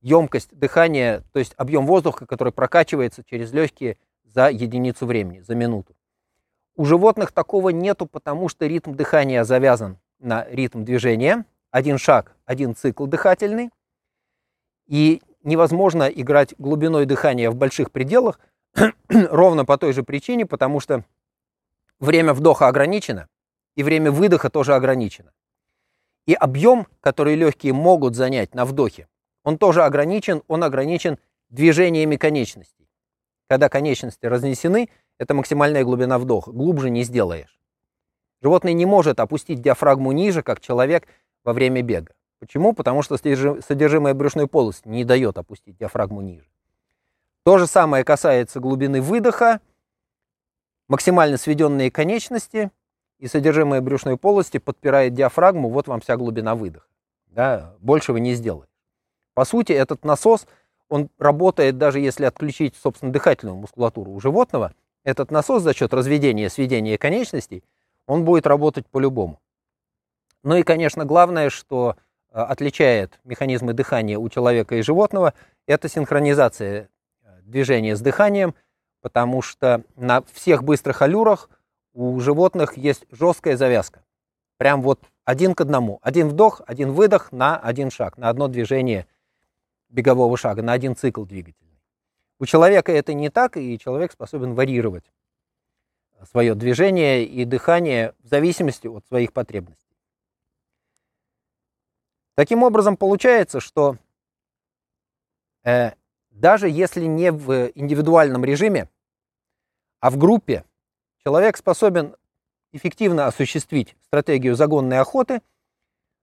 емкость дыхания, то есть объем воздуха, который прокачивается через легкие за единицу времени, за минуту. У животных такого нету, потому что ритм дыхания завязан на ритм движения. Один шаг, один цикл дыхательный. И невозможно играть глубиной дыхания в больших пределах ровно по той же причине, потому что время вдоха ограничено, и время выдоха тоже ограничено. И объем, который легкие могут занять на вдохе, он тоже ограничен, он ограничен движениями конечностей. Когда конечности разнесены, это максимальная глубина вдоха. Глубже не сделаешь. Животное не может опустить диафрагму ниже, как человек во время бега. Почему? Потому что содержимое брюшной полости не дает опустить диафрагму ниже. То же самое касается глубины выдоха, максимально сведенные конечности и содержимое брюшной полости подпирает диафрагму, вот вам вся глубина выдоха. Да, больше вы не сделаете. По сути, этот насос, он работает даже если отключить, собственно, дыхательную мускулатуру у животного – этот насос за счет разведения, сведения конечностей, он будет работать по-любому. Ну и, конечно, главное, что э, отличает механизмы дыхания у человека и животного, это синхронизация э, движения с дыханием, потому что на всех быстрых аллюрах у животных есть жесткая завязка. Прям вот один к одному. Один вдох, один выдох на один шаг, на одно движение бегового шага, на один цикл двигателя. У человека это не так, и человек способен варьировать свое движение и дыхание в зависимости от своих потребностей. Таким образом, получается, что э, даже если не в индивидуальном режиме, а в группе, человек способен эффективно осуществить стратегию загонной охоты,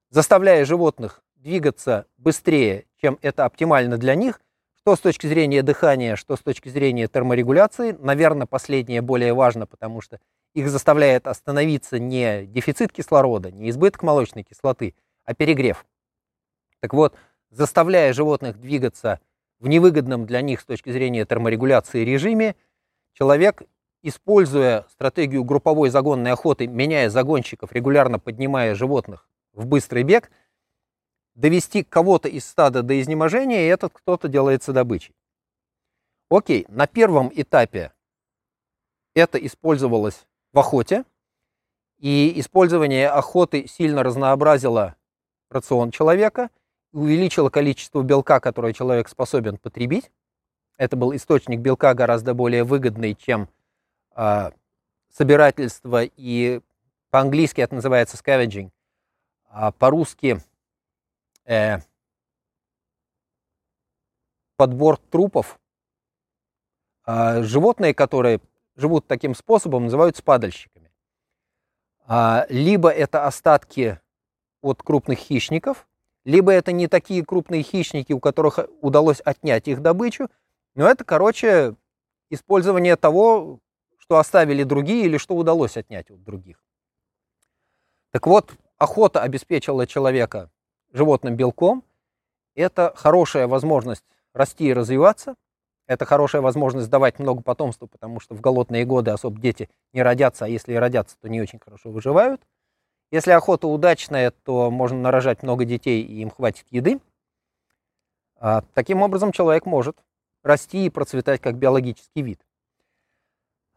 заставляя животных двигаться быстрее, чем это оптимально для них, что с точки зрения дыхания, что с точки зрения терморегуляции. Наверное, последнее более важно, потому что их заставляет остановиться не дефицит кислорода, не избыток молочной кислоты, а перегрев. Так вот, заставляя животных двигаться в невыгодном для них с точки зрения терморегуляции режиме, человек, используя стратегию групповой загонной охоты, меняя загонщиков, регулярно поднимая животных в быстрый бег, довести кого-то из стада до изнеможения, и этот кто-то делается добычей. Окей, на первом этапе это использовалось в охоте, и использование охоты сильно разнообразило рацион человека, увеличило количество белка, которое человек способен потребить. Это был источник белка гораздо более выгодный, чем э, собирательство, и по-английски это называется scavenging, а по-русски э, подбор трупов. Э, животные, которые живут таким способом, называются падальщиками. Э, либо это остатки от крупных хищников, либо это не такие крупные хищники, у которых удалось отнять их добычу, но это, короче, использование того, что оставили другие или что удалось отнять от других. Так вот, охота обеспечила человека животным белком. Это хорошая возможность расти и развиваться. Это хорошая возможность давать много потомства, потому что в голодные годы особо дети не родятся, а если и родятся, то не очень хорошо выживают. Если охота удачная, то можно нарожать много детей, и им хватит еды. А, таким образом, человек может расти и процветать как биологический вид.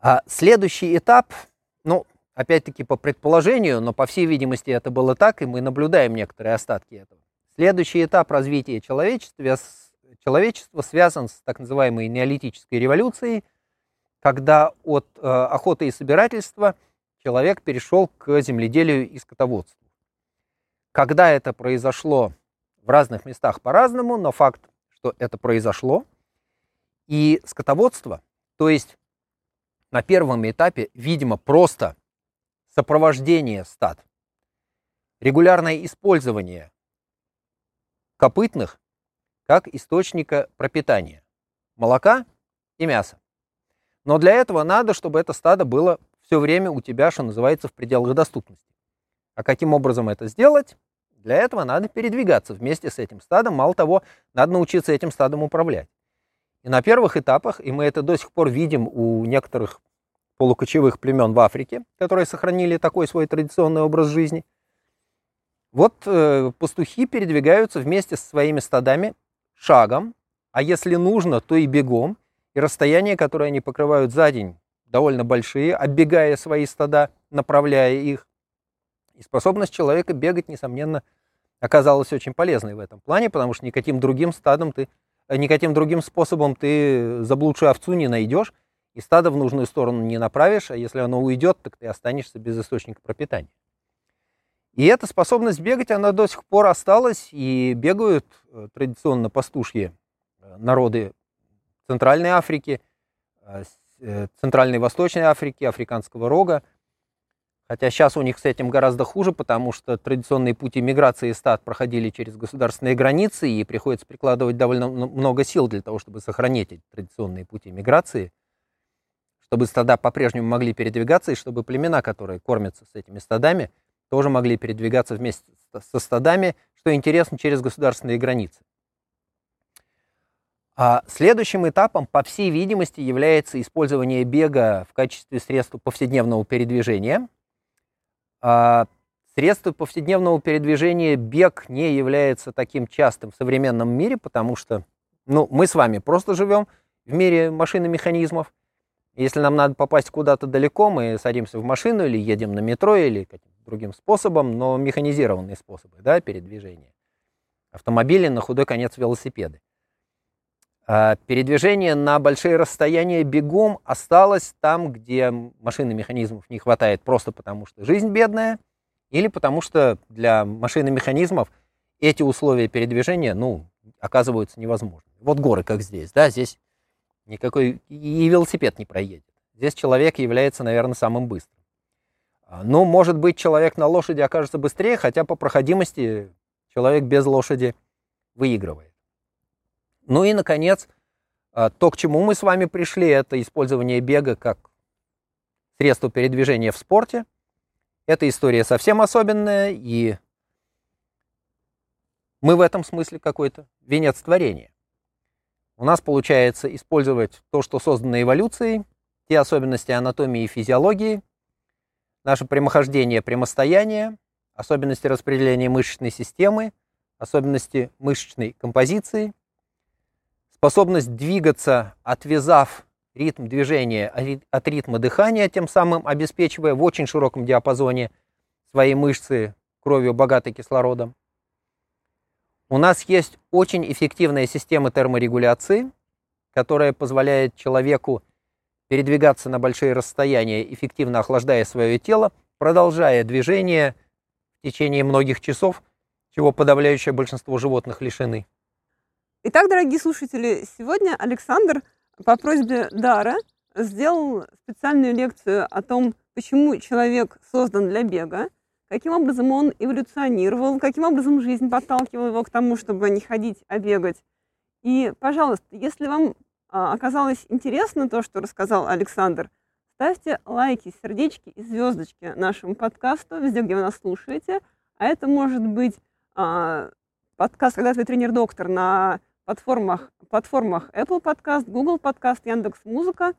А следующий этап, ну, опять-таки по предположению, но по всей видимости это было так, и мы наблюдаем некоторые остатки этого. Следующий этап развития человечества, человечества связан с так называемой неолитической революцией, когда от э, охоты и собирательства человек перешел к земледелию и скотоводству. Когда это произошло в разных местах по-разному, но факт, что это произошло, и скотоводство, то есть на первом этапе, видимо, просто сопровождение стад, регулярное использование копытных как источника пропитания молока и мяса. Но для этого надо, чтобы это стадо было все время у тебя, что называется, в пределах доступности. А каким образом это сделать? Для этого надо передвигаться вместе с этим стадом. Мало того, надо научиться этим стадом управлять. И на первых этапах, и мы это до сих пор видим у некоторых полукочевых племен в Африке, которые сохранили такой свой традиционный образ жизни. Вот э, пастухи передвигаются вместе со своими стадами шагом, а если нужно, то и бегом. И расстояние, которое они покрывают за день, довольно большие, оббегая свои стада, направляя их. И способность человека бегать, несомненно, оказалась очень полезной в этом плане, потому что никаким другим стадом ты, никаким другим способом ты заблудшую овцу не найдешь, и стадо в нужную сторону не направишь, а если оно уйдет, так ты останешься без источника пропитания. И эта способность бегать, она до сих пор осталась, и бегают э, традиционно пастушьи э, народы Центральной Африки, э, Центральной и Восточной Африки, Африканского рога. Хотя сейчас у них с этим гораздо хуже, потому что традиционные пути миграции стад проходили через государственные границы, и приходится прикладывать довольно много сил для того, чтобы сохранить эти традиционные пути миграции чтобы стада по-прежнему могли передвигаться, и чтобы племена, которые кормятся с этими стадами, тоже могли передвигаться вместе со стадами, что интересно, через государственные границы. А следующим этапом, по всей видимости, является использование бега в качестве средства повседневного передвижения. А средство повседневного передвижения бег не является таким частым в современном мире, потому что ну, мы с вами просто живем в мире машин и механизмов, если нам надо попасть куда-то далеко, мы садимся в машину или едем на метро или каким-то другим способом, но механизированные способы да, передвижения. Автомобили, на худой конец велосипеды. А передвижение на большие расстояния бегом осталось там, где машин и механизмов не хватает просто потому, что жизнь бедная, или потому что для машин и механизмов эти условия передвижения ну, оказываются невозможными. Вот горы, как здесь, да, здесь никакой и велосипед не проедет. Здесь человек является, наверное, самым быстрым. Ну, может быть, человек на лошади окажется быстрее, хотя по проходимости человек без лошади выигрывает. Ну и, наконец, а, то, к чему мы с вами пришли, это использование бега как средство передвижения в спорте. Эта история совсем особенная, и мы в этом смысле какой-то венец творения. У нас получается использовать то, что создано эволюцией, те особенности анатомии и физиологии, наше прямохождение, прямостояние, особенности распределения мышечной системы, особенности мышечной композиции, способность двигаться, отвязав ритм движения от ритма дыхания, тем самым обеспечивая в очень широком диапазоне свои мышцы кровью, богатой кислородом. У нас есть очень эффективная система терморегуляции, которая позволяет человеку передвигаться на большие расстояния, эффективно охлаждая свое тело, продолжая движение в течение многих часов, чего подавляющее большинство животных лишены. Итак, дорогие слушатели, сегодня Александр по просьбе Дара сделал специальную лекцию о том, почему человек создан для бега, каким образом он эволюционировал, каким образом жизнь подталкивала его к тому, чтобы не ходить, а бегать. И, пожалуйста, если вам а, оказалось интересно то, что рассказал Александр, ставьте лайки, сердечки и звездочки нашему подкасту, везде, где вы нас слушаете. А это может быть а, подкаст «Когда твой тренер-доктор» на платформах, платформах Apple Podcast, Google Podcast, Яндекс Музыка.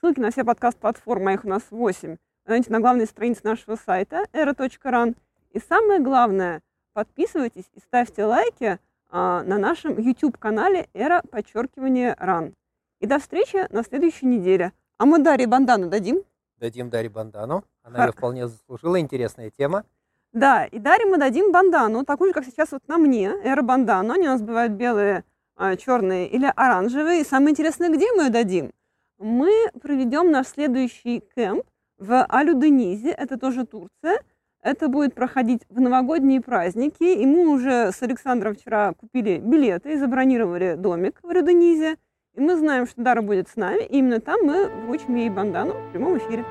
Ссылки на все подкаст-платформы, их у нас 8, найдете на главной странице нашего сайта era.ran. И самое главное, подписывайтесь и ставьте лайки а, на нашем YouTube-канале «Эра подчеркивание РАН». И до встречи на следующей неделе. А мы Дарье Бандану дадим? Дадим Дарье Бандану. Она Ха. ее вполне заслужила. Интересная тема. Да, и Дарье мы дадим бандану, такую же, как сейчас вот на мне, эра бандану. Они у нас бывают белые, а, черные или оранжевые. И самое интересное, где мы ее дадим? Мы проведем наш следующий кемп в Алю-Денизе, это тоже Турция. Это будет проходить в новогодние праздники. И мы уже с Александром вчера купили билеты и забронировали домик в Алю-Денизе. И мы знаем, что Дара будет с нами, и именно там мы вручим ей бандану в прямом эфире.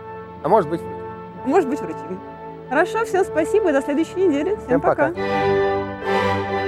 А может быть, может быть, вручим. Хорошо, всем спасибо, и до следующей недели. Всем, Всем пока. пока.